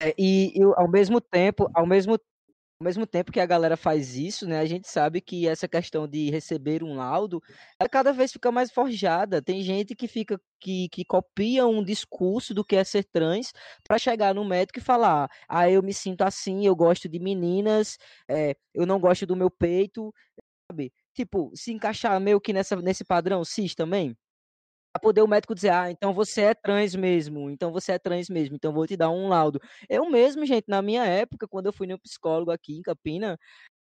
É, e, e, ao mesmo tempo, ao mesmo ao mesmo tempo que a galera faz isso, né, a gente sabe que essa questão de receber um laudo, ela cada vez fica mais forjada. Tem gente que fica que, que copia um discurso do que é ser trans para chegar no médico e falar: "Ah, eu me sinto assim, eu gosto de meninas, é, eu não gosto do meu peito", sabe? Tipo, se encaixar meio que nessa nesse padrão cis também para poder o médico dizer, ah, então você é trans mesmo, então você é trans mesmo, então vou te dar um laudo. Eu mesmo, gente, na minha época, quando eu fui no psicólogo aqui em Campina,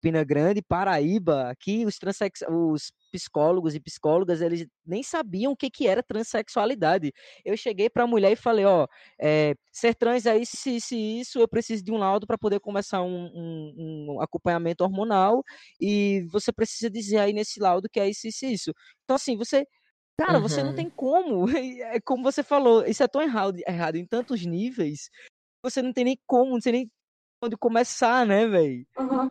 Campina Grande, Paraíba, aqui os, transex... os psicólogos e psicólogas, eles nem sabiam o que, que era transexualidade. Eu cheguei para a mulher e falei, ó, é, ser trans é isso, isso, isso, eu preciso de um laudo para poder começar um, um, um, acompanhamento hormonal e você precisa dizer aí nesse laudo que é isso, isso, isso. Então, assim, você Cara, uhum. você não tem como. É <laughs> como você falou, isso é tão errado, errado em tantos níveis. Você não tem nem como, não sei nem onde começar, né, velho? Uhum.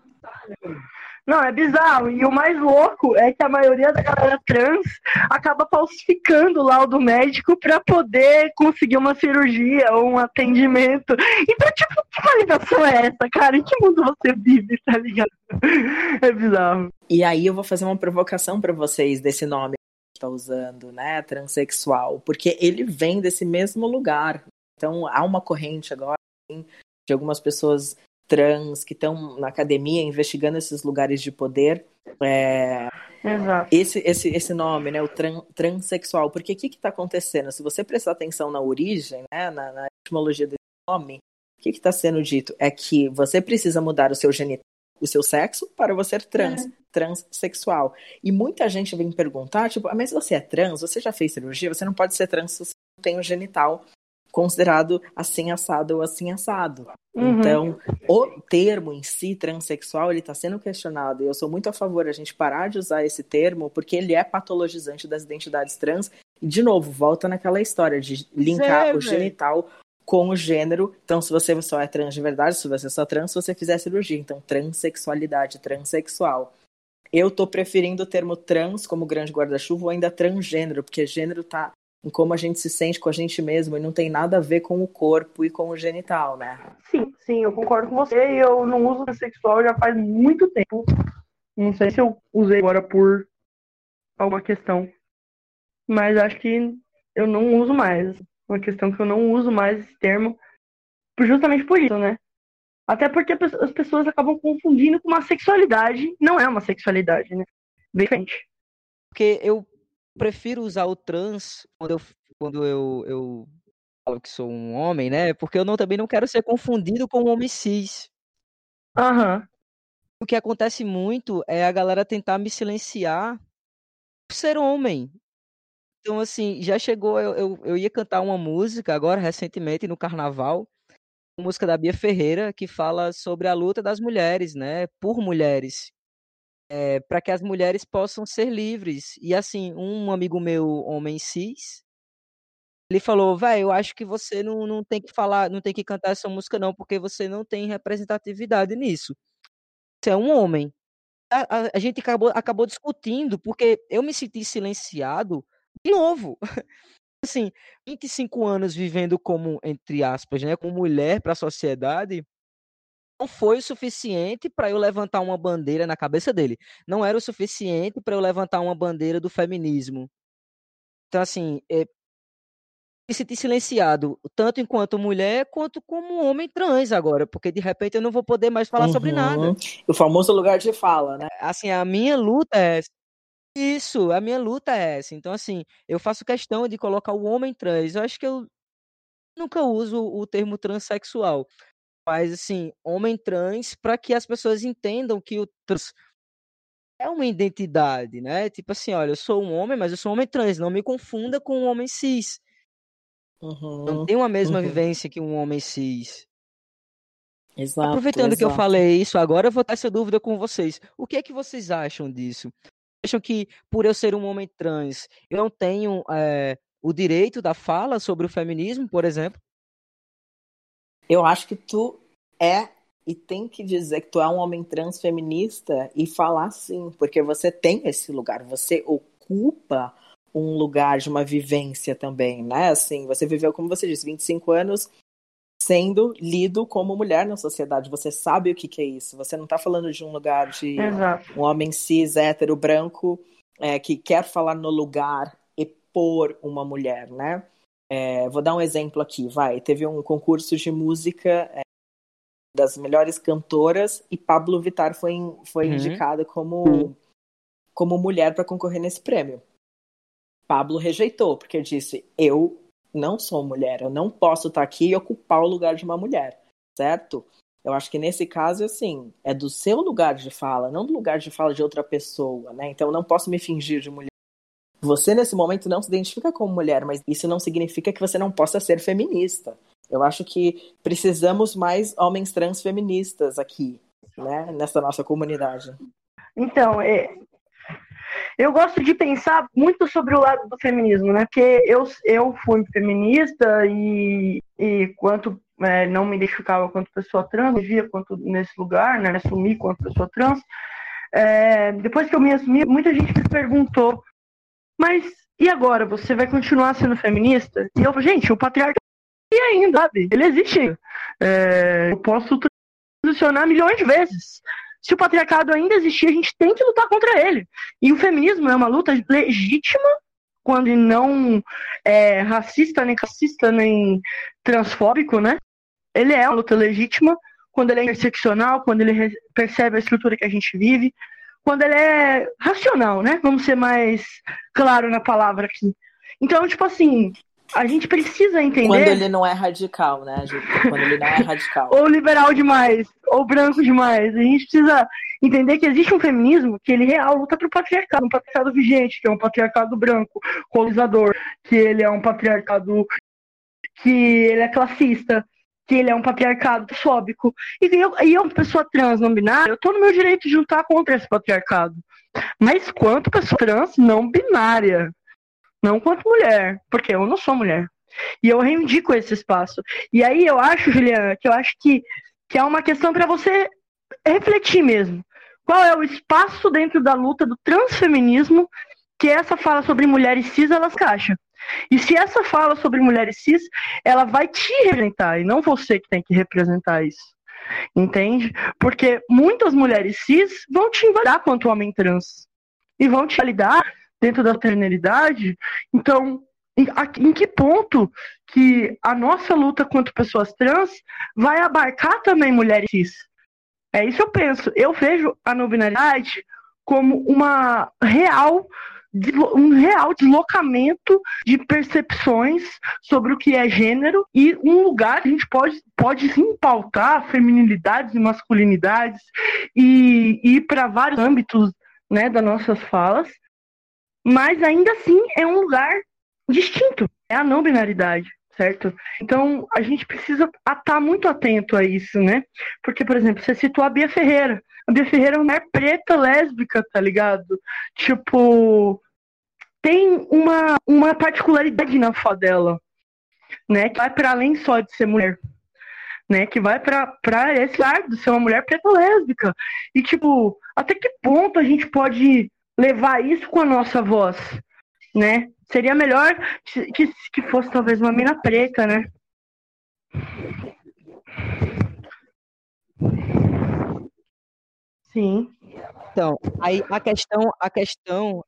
Não, é bizarro. E o mais louco é que a maioria da galera trans acaba falsificando o laudo médico para poder conseguir uma cirurgia ou um atendimento. Então, tipo, que validação é essa, cara? Em que mundo você vive, tá ligado? <laughs> É bizarro. E aí eu vou fazer uma provocação para vocês desse nome está usando, né, transexual, porque ele vem desse mesmo lugar. Então há uma corrente agora assim, de algumas pessoas trans que estão na academia investigando esses lugares de poder. É, Exato. Esse, esse, esse nome, né, o tran, transexual, porque o que está acontecendo? Se você prestar atenção na origem, né, na, na etimologia desse nome, o que está sendo dito? É que você precisa mudar o seu genital o seu sexo para você ser trans, é. transexual. E muita gente vem perguntar, tipo, ah, mas você é trans? Você já fez cirurgia? Você não pode ser trans se você não tem o um genital considerado assim assado ou assim assado. Uhum. Então, o termo em si, transexual, ele está sendo questionado. E eu sou muito a favor a gente parar de usar esse termo, porque ele é patologizante das identidades trans. E, de novo, volta naquela história de linkar Zé, o genital com o gênero. Então, se você só é trans de verdade, se você é só trans, se você fizer cirurgia. Então, transexualidade, transexual. Eu tô preferindo o termo trans como grande guarda-chuva ou ainda transgênero, porque gênero tá em como a gente se sente com a gente mesmo e não tem nada a ver com o corpo e com o genital, né? Sim, sim, eu concordo com você eu não uso transexual já faz muito tempo. Não sei se eu usei agora por alguma questão, mas acho que eu não uso mais. Uma questão que eu não uso mais esse termo, justamente por isso, né? Até porque as pessoas acabam confundindo com uma sexualidade. Não é uma sexualidade, né? Bem diferente. Porque eu prefiro usar o trans quando eu, quando eu, eu falo que sou um homem, né? Porque eu não, também não quero ser confundido com um homem cis. Aham. O que acontece muito é a galera tentar me silenciar por ser homem. Então, assim, já chegou, eu, eu, eu ia cantar uma música agora, recentemente, no carnaval, uma música da Bia Ferreira, que fala sobre a luta das mulheres, né? Por mulheres. É, para que as mulheres possam ser livres. E, assim, um amigo meu, homem cis, ele falou, velho, eu acho que você não, não tem que falar, não tem que cantar essa música, não, porque você não tem representatividade nisso. Você é um homem. A, a- a gente acabou, acabou discutindo, porque eu me senti silenciado novo. <laughs> Assim, 25 anos vivendo como, entre aspas, né, como mulher para a sociedade, não foi o suficiente para eu levantar uma bandeira na cabeça dele. Não era o suficiente para eu levantar uma bandeira do feminismo. Então, assim, é, me senti silenciado, tanto enquanto mulher, quanto como homem trans agora, porque de repente eu não vou poder mais falar sobre nada. Uhum. O famoso lugar de fala, né? Assim, a minha luta é essa. Isso, a minha luta é essa. Então, assim, eu faço questão de colocar o homem trans. Eu acho que eu nunca uso o termo transexual, mas, assim, homem trans, para que as pessoas entendam que o trans é uma identidade, né? Tipo assim, olha, eu sou um homem, mas eu sou um homem trans. Não me confunda com um homem cis. Uhum. Não tenho a mesma uhum. vivência que um homem cis. Exato, Aproveitando que eu exato. falei isso, agora eu vou ter essa dúvida com vocês. O que é que vocês acham disso? Acham que por eu ser um homem trans, eu não tenho eh, o direito da fala sobre o feminismo, por exemplo? Eu acho que tu é e tem que dizer que tu é um homem trans feminista e falar sim, porque você tem esse lugar, você ocupa um lugar de uma vivência também, né? Assim, você viveu, como você disse, 25 anos sendo lido como mulher na sociedade. Você sabe o que, que é isso. Você não tá falando de um lugar de Exato. um homem cis, hétero, branco, é, que quer falar no lugar e por uma mulher, né? É, vou dar um exemplo aqui, vai. Teve um concurso de música é, das melhores cantoras e Pablo Vittar foi, foi Uhum. indicada como, como mulher para concorrer nesse prêmio. Pablo rejeitou, porque disse: Eu não sou mulher, eu não posso estar aqui e ocupar o lugar de uma mulher, certo? Eu acho que nesse caso, assim, é do seu lugar de fala, não do lugar de fala de outra pessoa, né? Então eu não posso me fingir de mulher. Você, nesse momento, não se identifica como mulher, mas isso não significa que você não possa ser feminista. Eu acho que precisamos mais homens trans feministas aqui, né? Nessa nossa comunidade. Então, é, eu gosto de pensar muito sobre o lado do feminismo, né? Porque eu, eu fui feminista e, e quanto é, não me identificava quanto pessoa trans, via quanto nesse lugar, né? Assumi quanto pessoa trans. É, depois que eu me assumi, muita gente me perguntou, mas e agora? Você vai continuar sendo feminista? E eu, gente, o patriarca e ainda, sabe? Ele existe. É, eu posso transicionar milhões de vezes se o patriarcado ainda existir, a gente tem que lutar contra ele. E o feminismo é uma luta legítima, quando não é racista, nem racista, nem transfóbico, né? Ele é uma luta legítima quando ele é interseccional, quando ele percebe a estrutura que a gente vive, quando ele é racional, né? Vamos ser mais claro na palavra aqui. Então, tipo assim, a gente precisa entender. Quando ele não é radical, né? Quando ele não é radical. ou liberal demais, ou branco demais. A gente precisa entender que existe um feminismo que ele real luta pro patriarcado, um patriarcado vigente, que é um patriarcado branco, colonizador, que ele é um patriarcado que ele é classista, que ele é um patriarcado fóbico. E eu, e eu, uma pessoa trans não binária, eu tô no meu direito de lutar contra esse patriarcado. Mas quanto pessoa trans não binária, não quanto mulher, porque eu não sou mulher. E eu reivindico esse espaço. E aí eu acho, Juliana, que eu acho que, que é uma questão para você refletir mesmo. Qual é o espaço dentro da luta do transfeminismo que essa fala sobre mulheres cis elas caixa? E se essa fala sobre mulheres cis, ela vai te representar, e não você que tem que representar isso. Entende? Porque muitas mulheres cis vão te invalidar quanto homem trans. E vão te validar dentro da paternidade. Então, em, em, que ponto que a nossa luta contra pessoas trans vai abarcar também mulheres cis? É isso eu penso. Eu vejo a não como uma real um real deslocamento de percepções sobre o que é gênero e um lugar que a gente pode, pode sim pautar feminilidades e masculinidades e, e ir para vários âmbitos né, das nossas falas, mas ainda assim é um lugar distinto, é a não binaridade certo? Então, a gente precisa estar muito atento a isso, né? Porque, por exemplo, você citou a Bia Ferreira. A Bia Ferreira é uma mulher preta lésbica, tá ligado? Tipo, tem uma, uma particularidade na foto dela, né? Que vai para além só de ser mulher. Né, que vai para esse lado de ser uma mulher preta lésbica. E, tipo, até que ponto a gente pode levar isso com a nossa voz, né? Seria melhor que, que fosse talvez uma mina preta, né? Sim. Então, aí a questão, a questão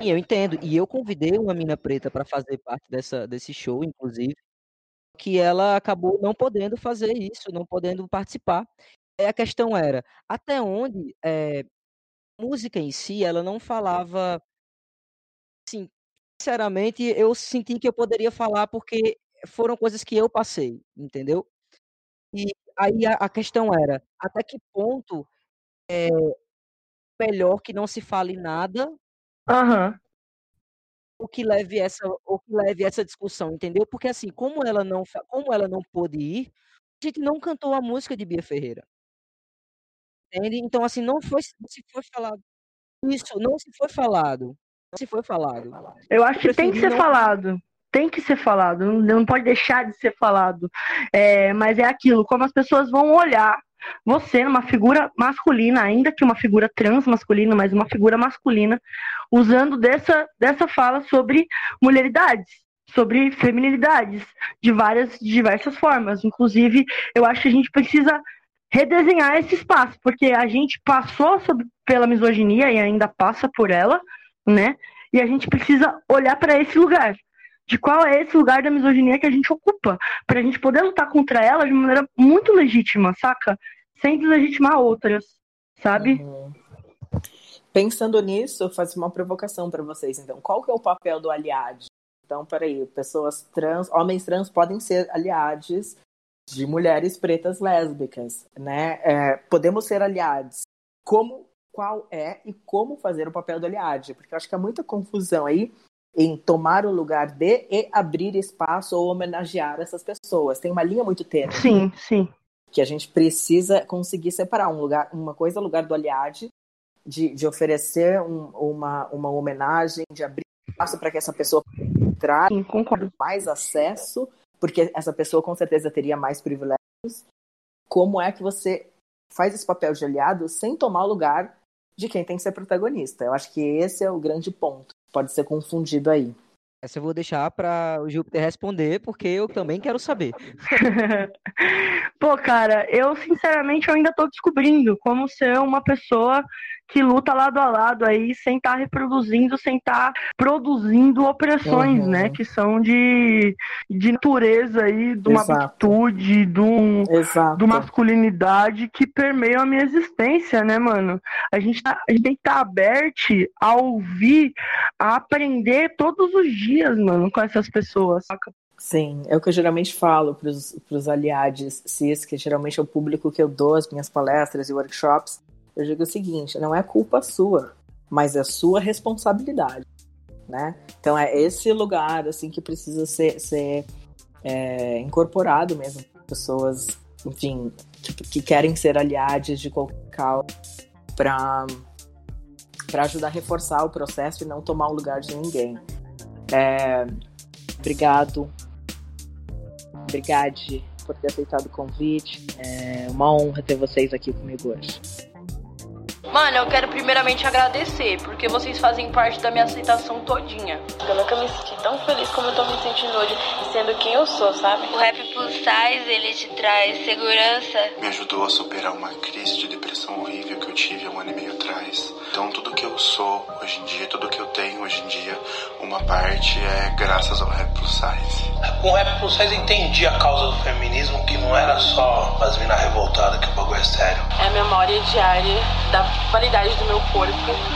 Sim, eu entendo. E eu convidei uma mina preta para fazer parte dessa, desse show, inclusive, que ela acabou não podendo fazer isso, não podendo participar. E a questão era, até onde é, música em si, ela não falava, assim, sinceramente, eu senti que eu poderia falar porque foram coisas que eu passei, entendeu? E aí a, a questão era, até que ponto é melhor que não se fale nada Aham. o que leve essa o que leve essa discussão, entendeu? Porque assim, como ela não como ela não pôde ir, a gente não cantou a música de Bia Ferreira. Entende? Então assim, não foi não se foi falado isso, não se foi falado, não se foi falado. Eu acho que tem que ser não falado. Tem que ser falado, não, não pode deixar de ser falado. É, mas é aquilo, como as pessoas vão olhar você, uma figura masculina, ainda que uma figura trans masculina, mas uma figura masculina, usando dessa, dessa fala sobre mulheridades, sobre feminilidades, de várias, de diversas formas. Inclusive, eu acho que a gente precisa redesenhar esse espaço, porque a gente passou sobre, pela misoginia e ainda passa por ela, né? E a gente precisa olhar para esse lugar. De qual é esse lugar da misoginia que a gente ocupa, para a gente poder lutar contra ela de maneira muito legítima, saca? sem deslegitimar outras, sabe? Uhum. Pensando nisso, faço uma provocação para vocês. Então, qual que é o papel do aliado? Então, peraí, pessoas trans, homens trans podem ser aliados de mulheres pretas lésbicas, né? É, podemos ser aliados. Como, qual é e como fazer o papel do aliado? Porque eu acho que há muita confusão aí em tomar o lugar de e abrir espaço ou homenagear essas pessoas. Tem uma linha muito tênue. Sim, sim que a gente precisa conseguir separar um lugar, uma coisa o lugar do aliade, de, de oferecer um, uma, uma homenagem, de abrir espaço para que essa pessoa traga mais acesso, porque essa pessoa com certeza teria mais privilégios. Como é que você faz esse papel de aliado sem tomar o lugar de quem tem que ser protagonista? Eu acho que esse é o grande ponto. Pode ser confundido aí. Essa eu vou deixar para o Júpiter responder, porque eu também quero saber. <laughs> Pô, cara, eu sinceramente eu ainda estou descobrindo como ser uma pessoa que luta lado a lado aí, sem estar tá reproduzindo, sem estar tá produzindo opressões, uhum. né? Que são de, de natureza aí, de uma atitude, de, um, de masculinidade que permeiam a minha existência, né, mano? A gente, tá, a gente tem que estar tá aberto a ouvir, a aprender todos os dias, mano, com essas pessoas, saca? Sim, é o que eu geralmente falo para os aliados CIS, que geralmente é o público que eu dou as minhas palestras e workshops eu digo o seguinte: não é culpa sua, mas é sua responsabilidade, né? Então é esse lugar assim que precisa ser, ser é, incorporado mesmo pessoas, enfim, tipo, que querem ser aliados de qualquer causa para para ajudar a reforçar o processo e não tomar o lugar de ninguém. É, obrigado, obrigade por ter aceitado o convite. É uma honra ter vocês aqui comigo hoje. Mano, eu quero primeiramente agradecer, porque vocês fazem parte da minha aceitação todinha. Eu nunca me senti tão feliz como eu tô me sentindo hoje, sendo quem eu sou, sabe? O Rap Plus Size, ele te traz segurança. Me ajudou a superar uma crise de depressão horrível que eu tive há um ano e meio atrás. Então tudo que eu sou hoje em dia, tudo que eu tenho hoje em dia, uma parte é graças ao Rap Plus Size. Com o Rap Plus Size eu entendi a causa do feminismo, que não era só as minas revoltadas, que o bagulho é sério. É a memória diária da validade do meu corpo,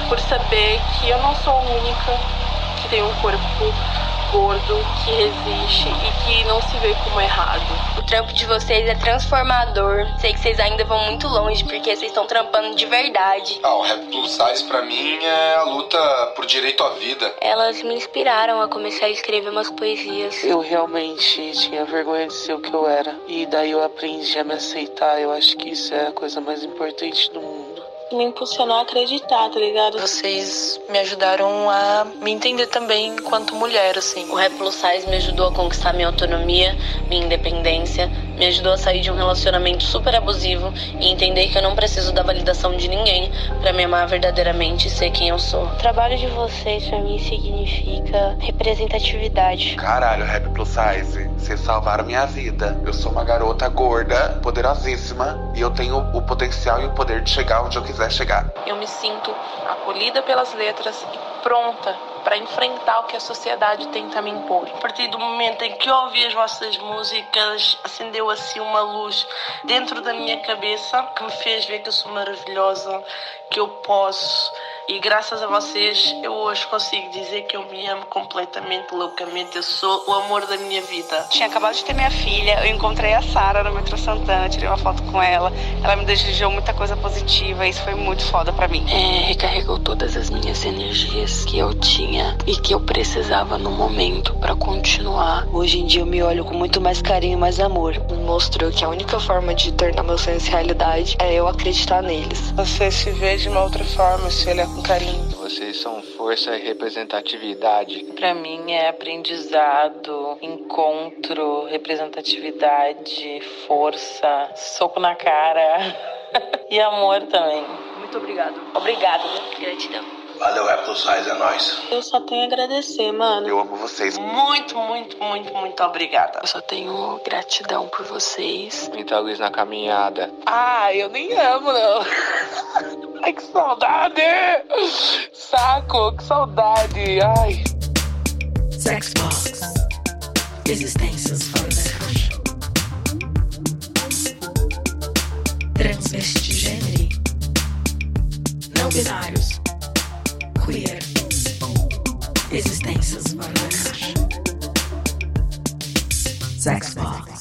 por saber que eu não sou a única que tem um corpo gordo, que resiste e que não se vê como errado. O trampo de vocês é transformador. Sei que vocês ainda vão muito longe porque vocês estão trampando de verdade. Ah, o Rap Plus Size pra mim é a luta por direito à vida. Elas me inspiraram a começar a escrever umas poesias. Eu realmente tinha vergonha de ser o que eu era. E daí eu aprendi a me aceitar. Eu acho que isso é a coisa mais importante do mundo me impulsionou a acreditar, tá ligado? Vocês me ajudaram a me entender também enquanto mulher, assim. O Rap Plus Size me ajudou a conquistar minha autonomia, minha independência, me ajudou a sair de um relacionamento super abusivo e entender que eu não preciso da validação de ninguém para me amar verdadeiramente e ser quem eu sou. O trabalho de vocês para mim significa representatividade. Caralho, Rap Plus Size, vocês salvaram minha vida. Eu sou uma garota gorda, poderosíssima e eu tenho o potencial e o poder de chegar onde eu quiser quiser chegar. Eu me sinto acolhida pelas letras e pronta para enfrentar o que a sociedade tenta me impor. A partir do momento em que eu ouvi as vossas músicas, acendeu assim uma luz dentro da minha cabeça que me fez ver que eu sou maravilhosa, que eu posso e graças a vocês, eu hoje consigo dizer que eu me amo completamente, loucamente. Eu sou o amor da minha vida. Tinha acabado de ter minha filha, eu encontrei a Sara no metrô Santana, tirei uma foto com ela. Ela me desejou muita coisa positiva, isso foi muito foda para mim. É, recarregou todas as minhas energias que eu tinha e que eu precisava no momento para continuar. Hoje em dia eu me olho com muito mais carinho e mais amor. Mostrou que a única forma de tornar meus sonhos realidade é eu acreditar neles. Você se vê de uma outra forma, se olhar com carinho. Vocês são força e representatividade. Para mim é aprendizado, encontro, representatividade, força, soco na cara <laughs> e amor também. Muito obrigado. Obrigada, né? Gratidão. Valeu, Rap Plus Size, é nóis. Eu só tenho a agradecer, mano. Eu amo vocês. Muito, muito, muito, muito obrigada. Eu só tenho gratidão por vocês. Muita luz na caminhada. Ah, eu nem amo, não. <laughs> Ai, que saudade! Saco, que saudade! Ai. Sexbox. Existências caixa. Transvestigênero. Não binários. Queer. Existências fora da caixa. Sexbox.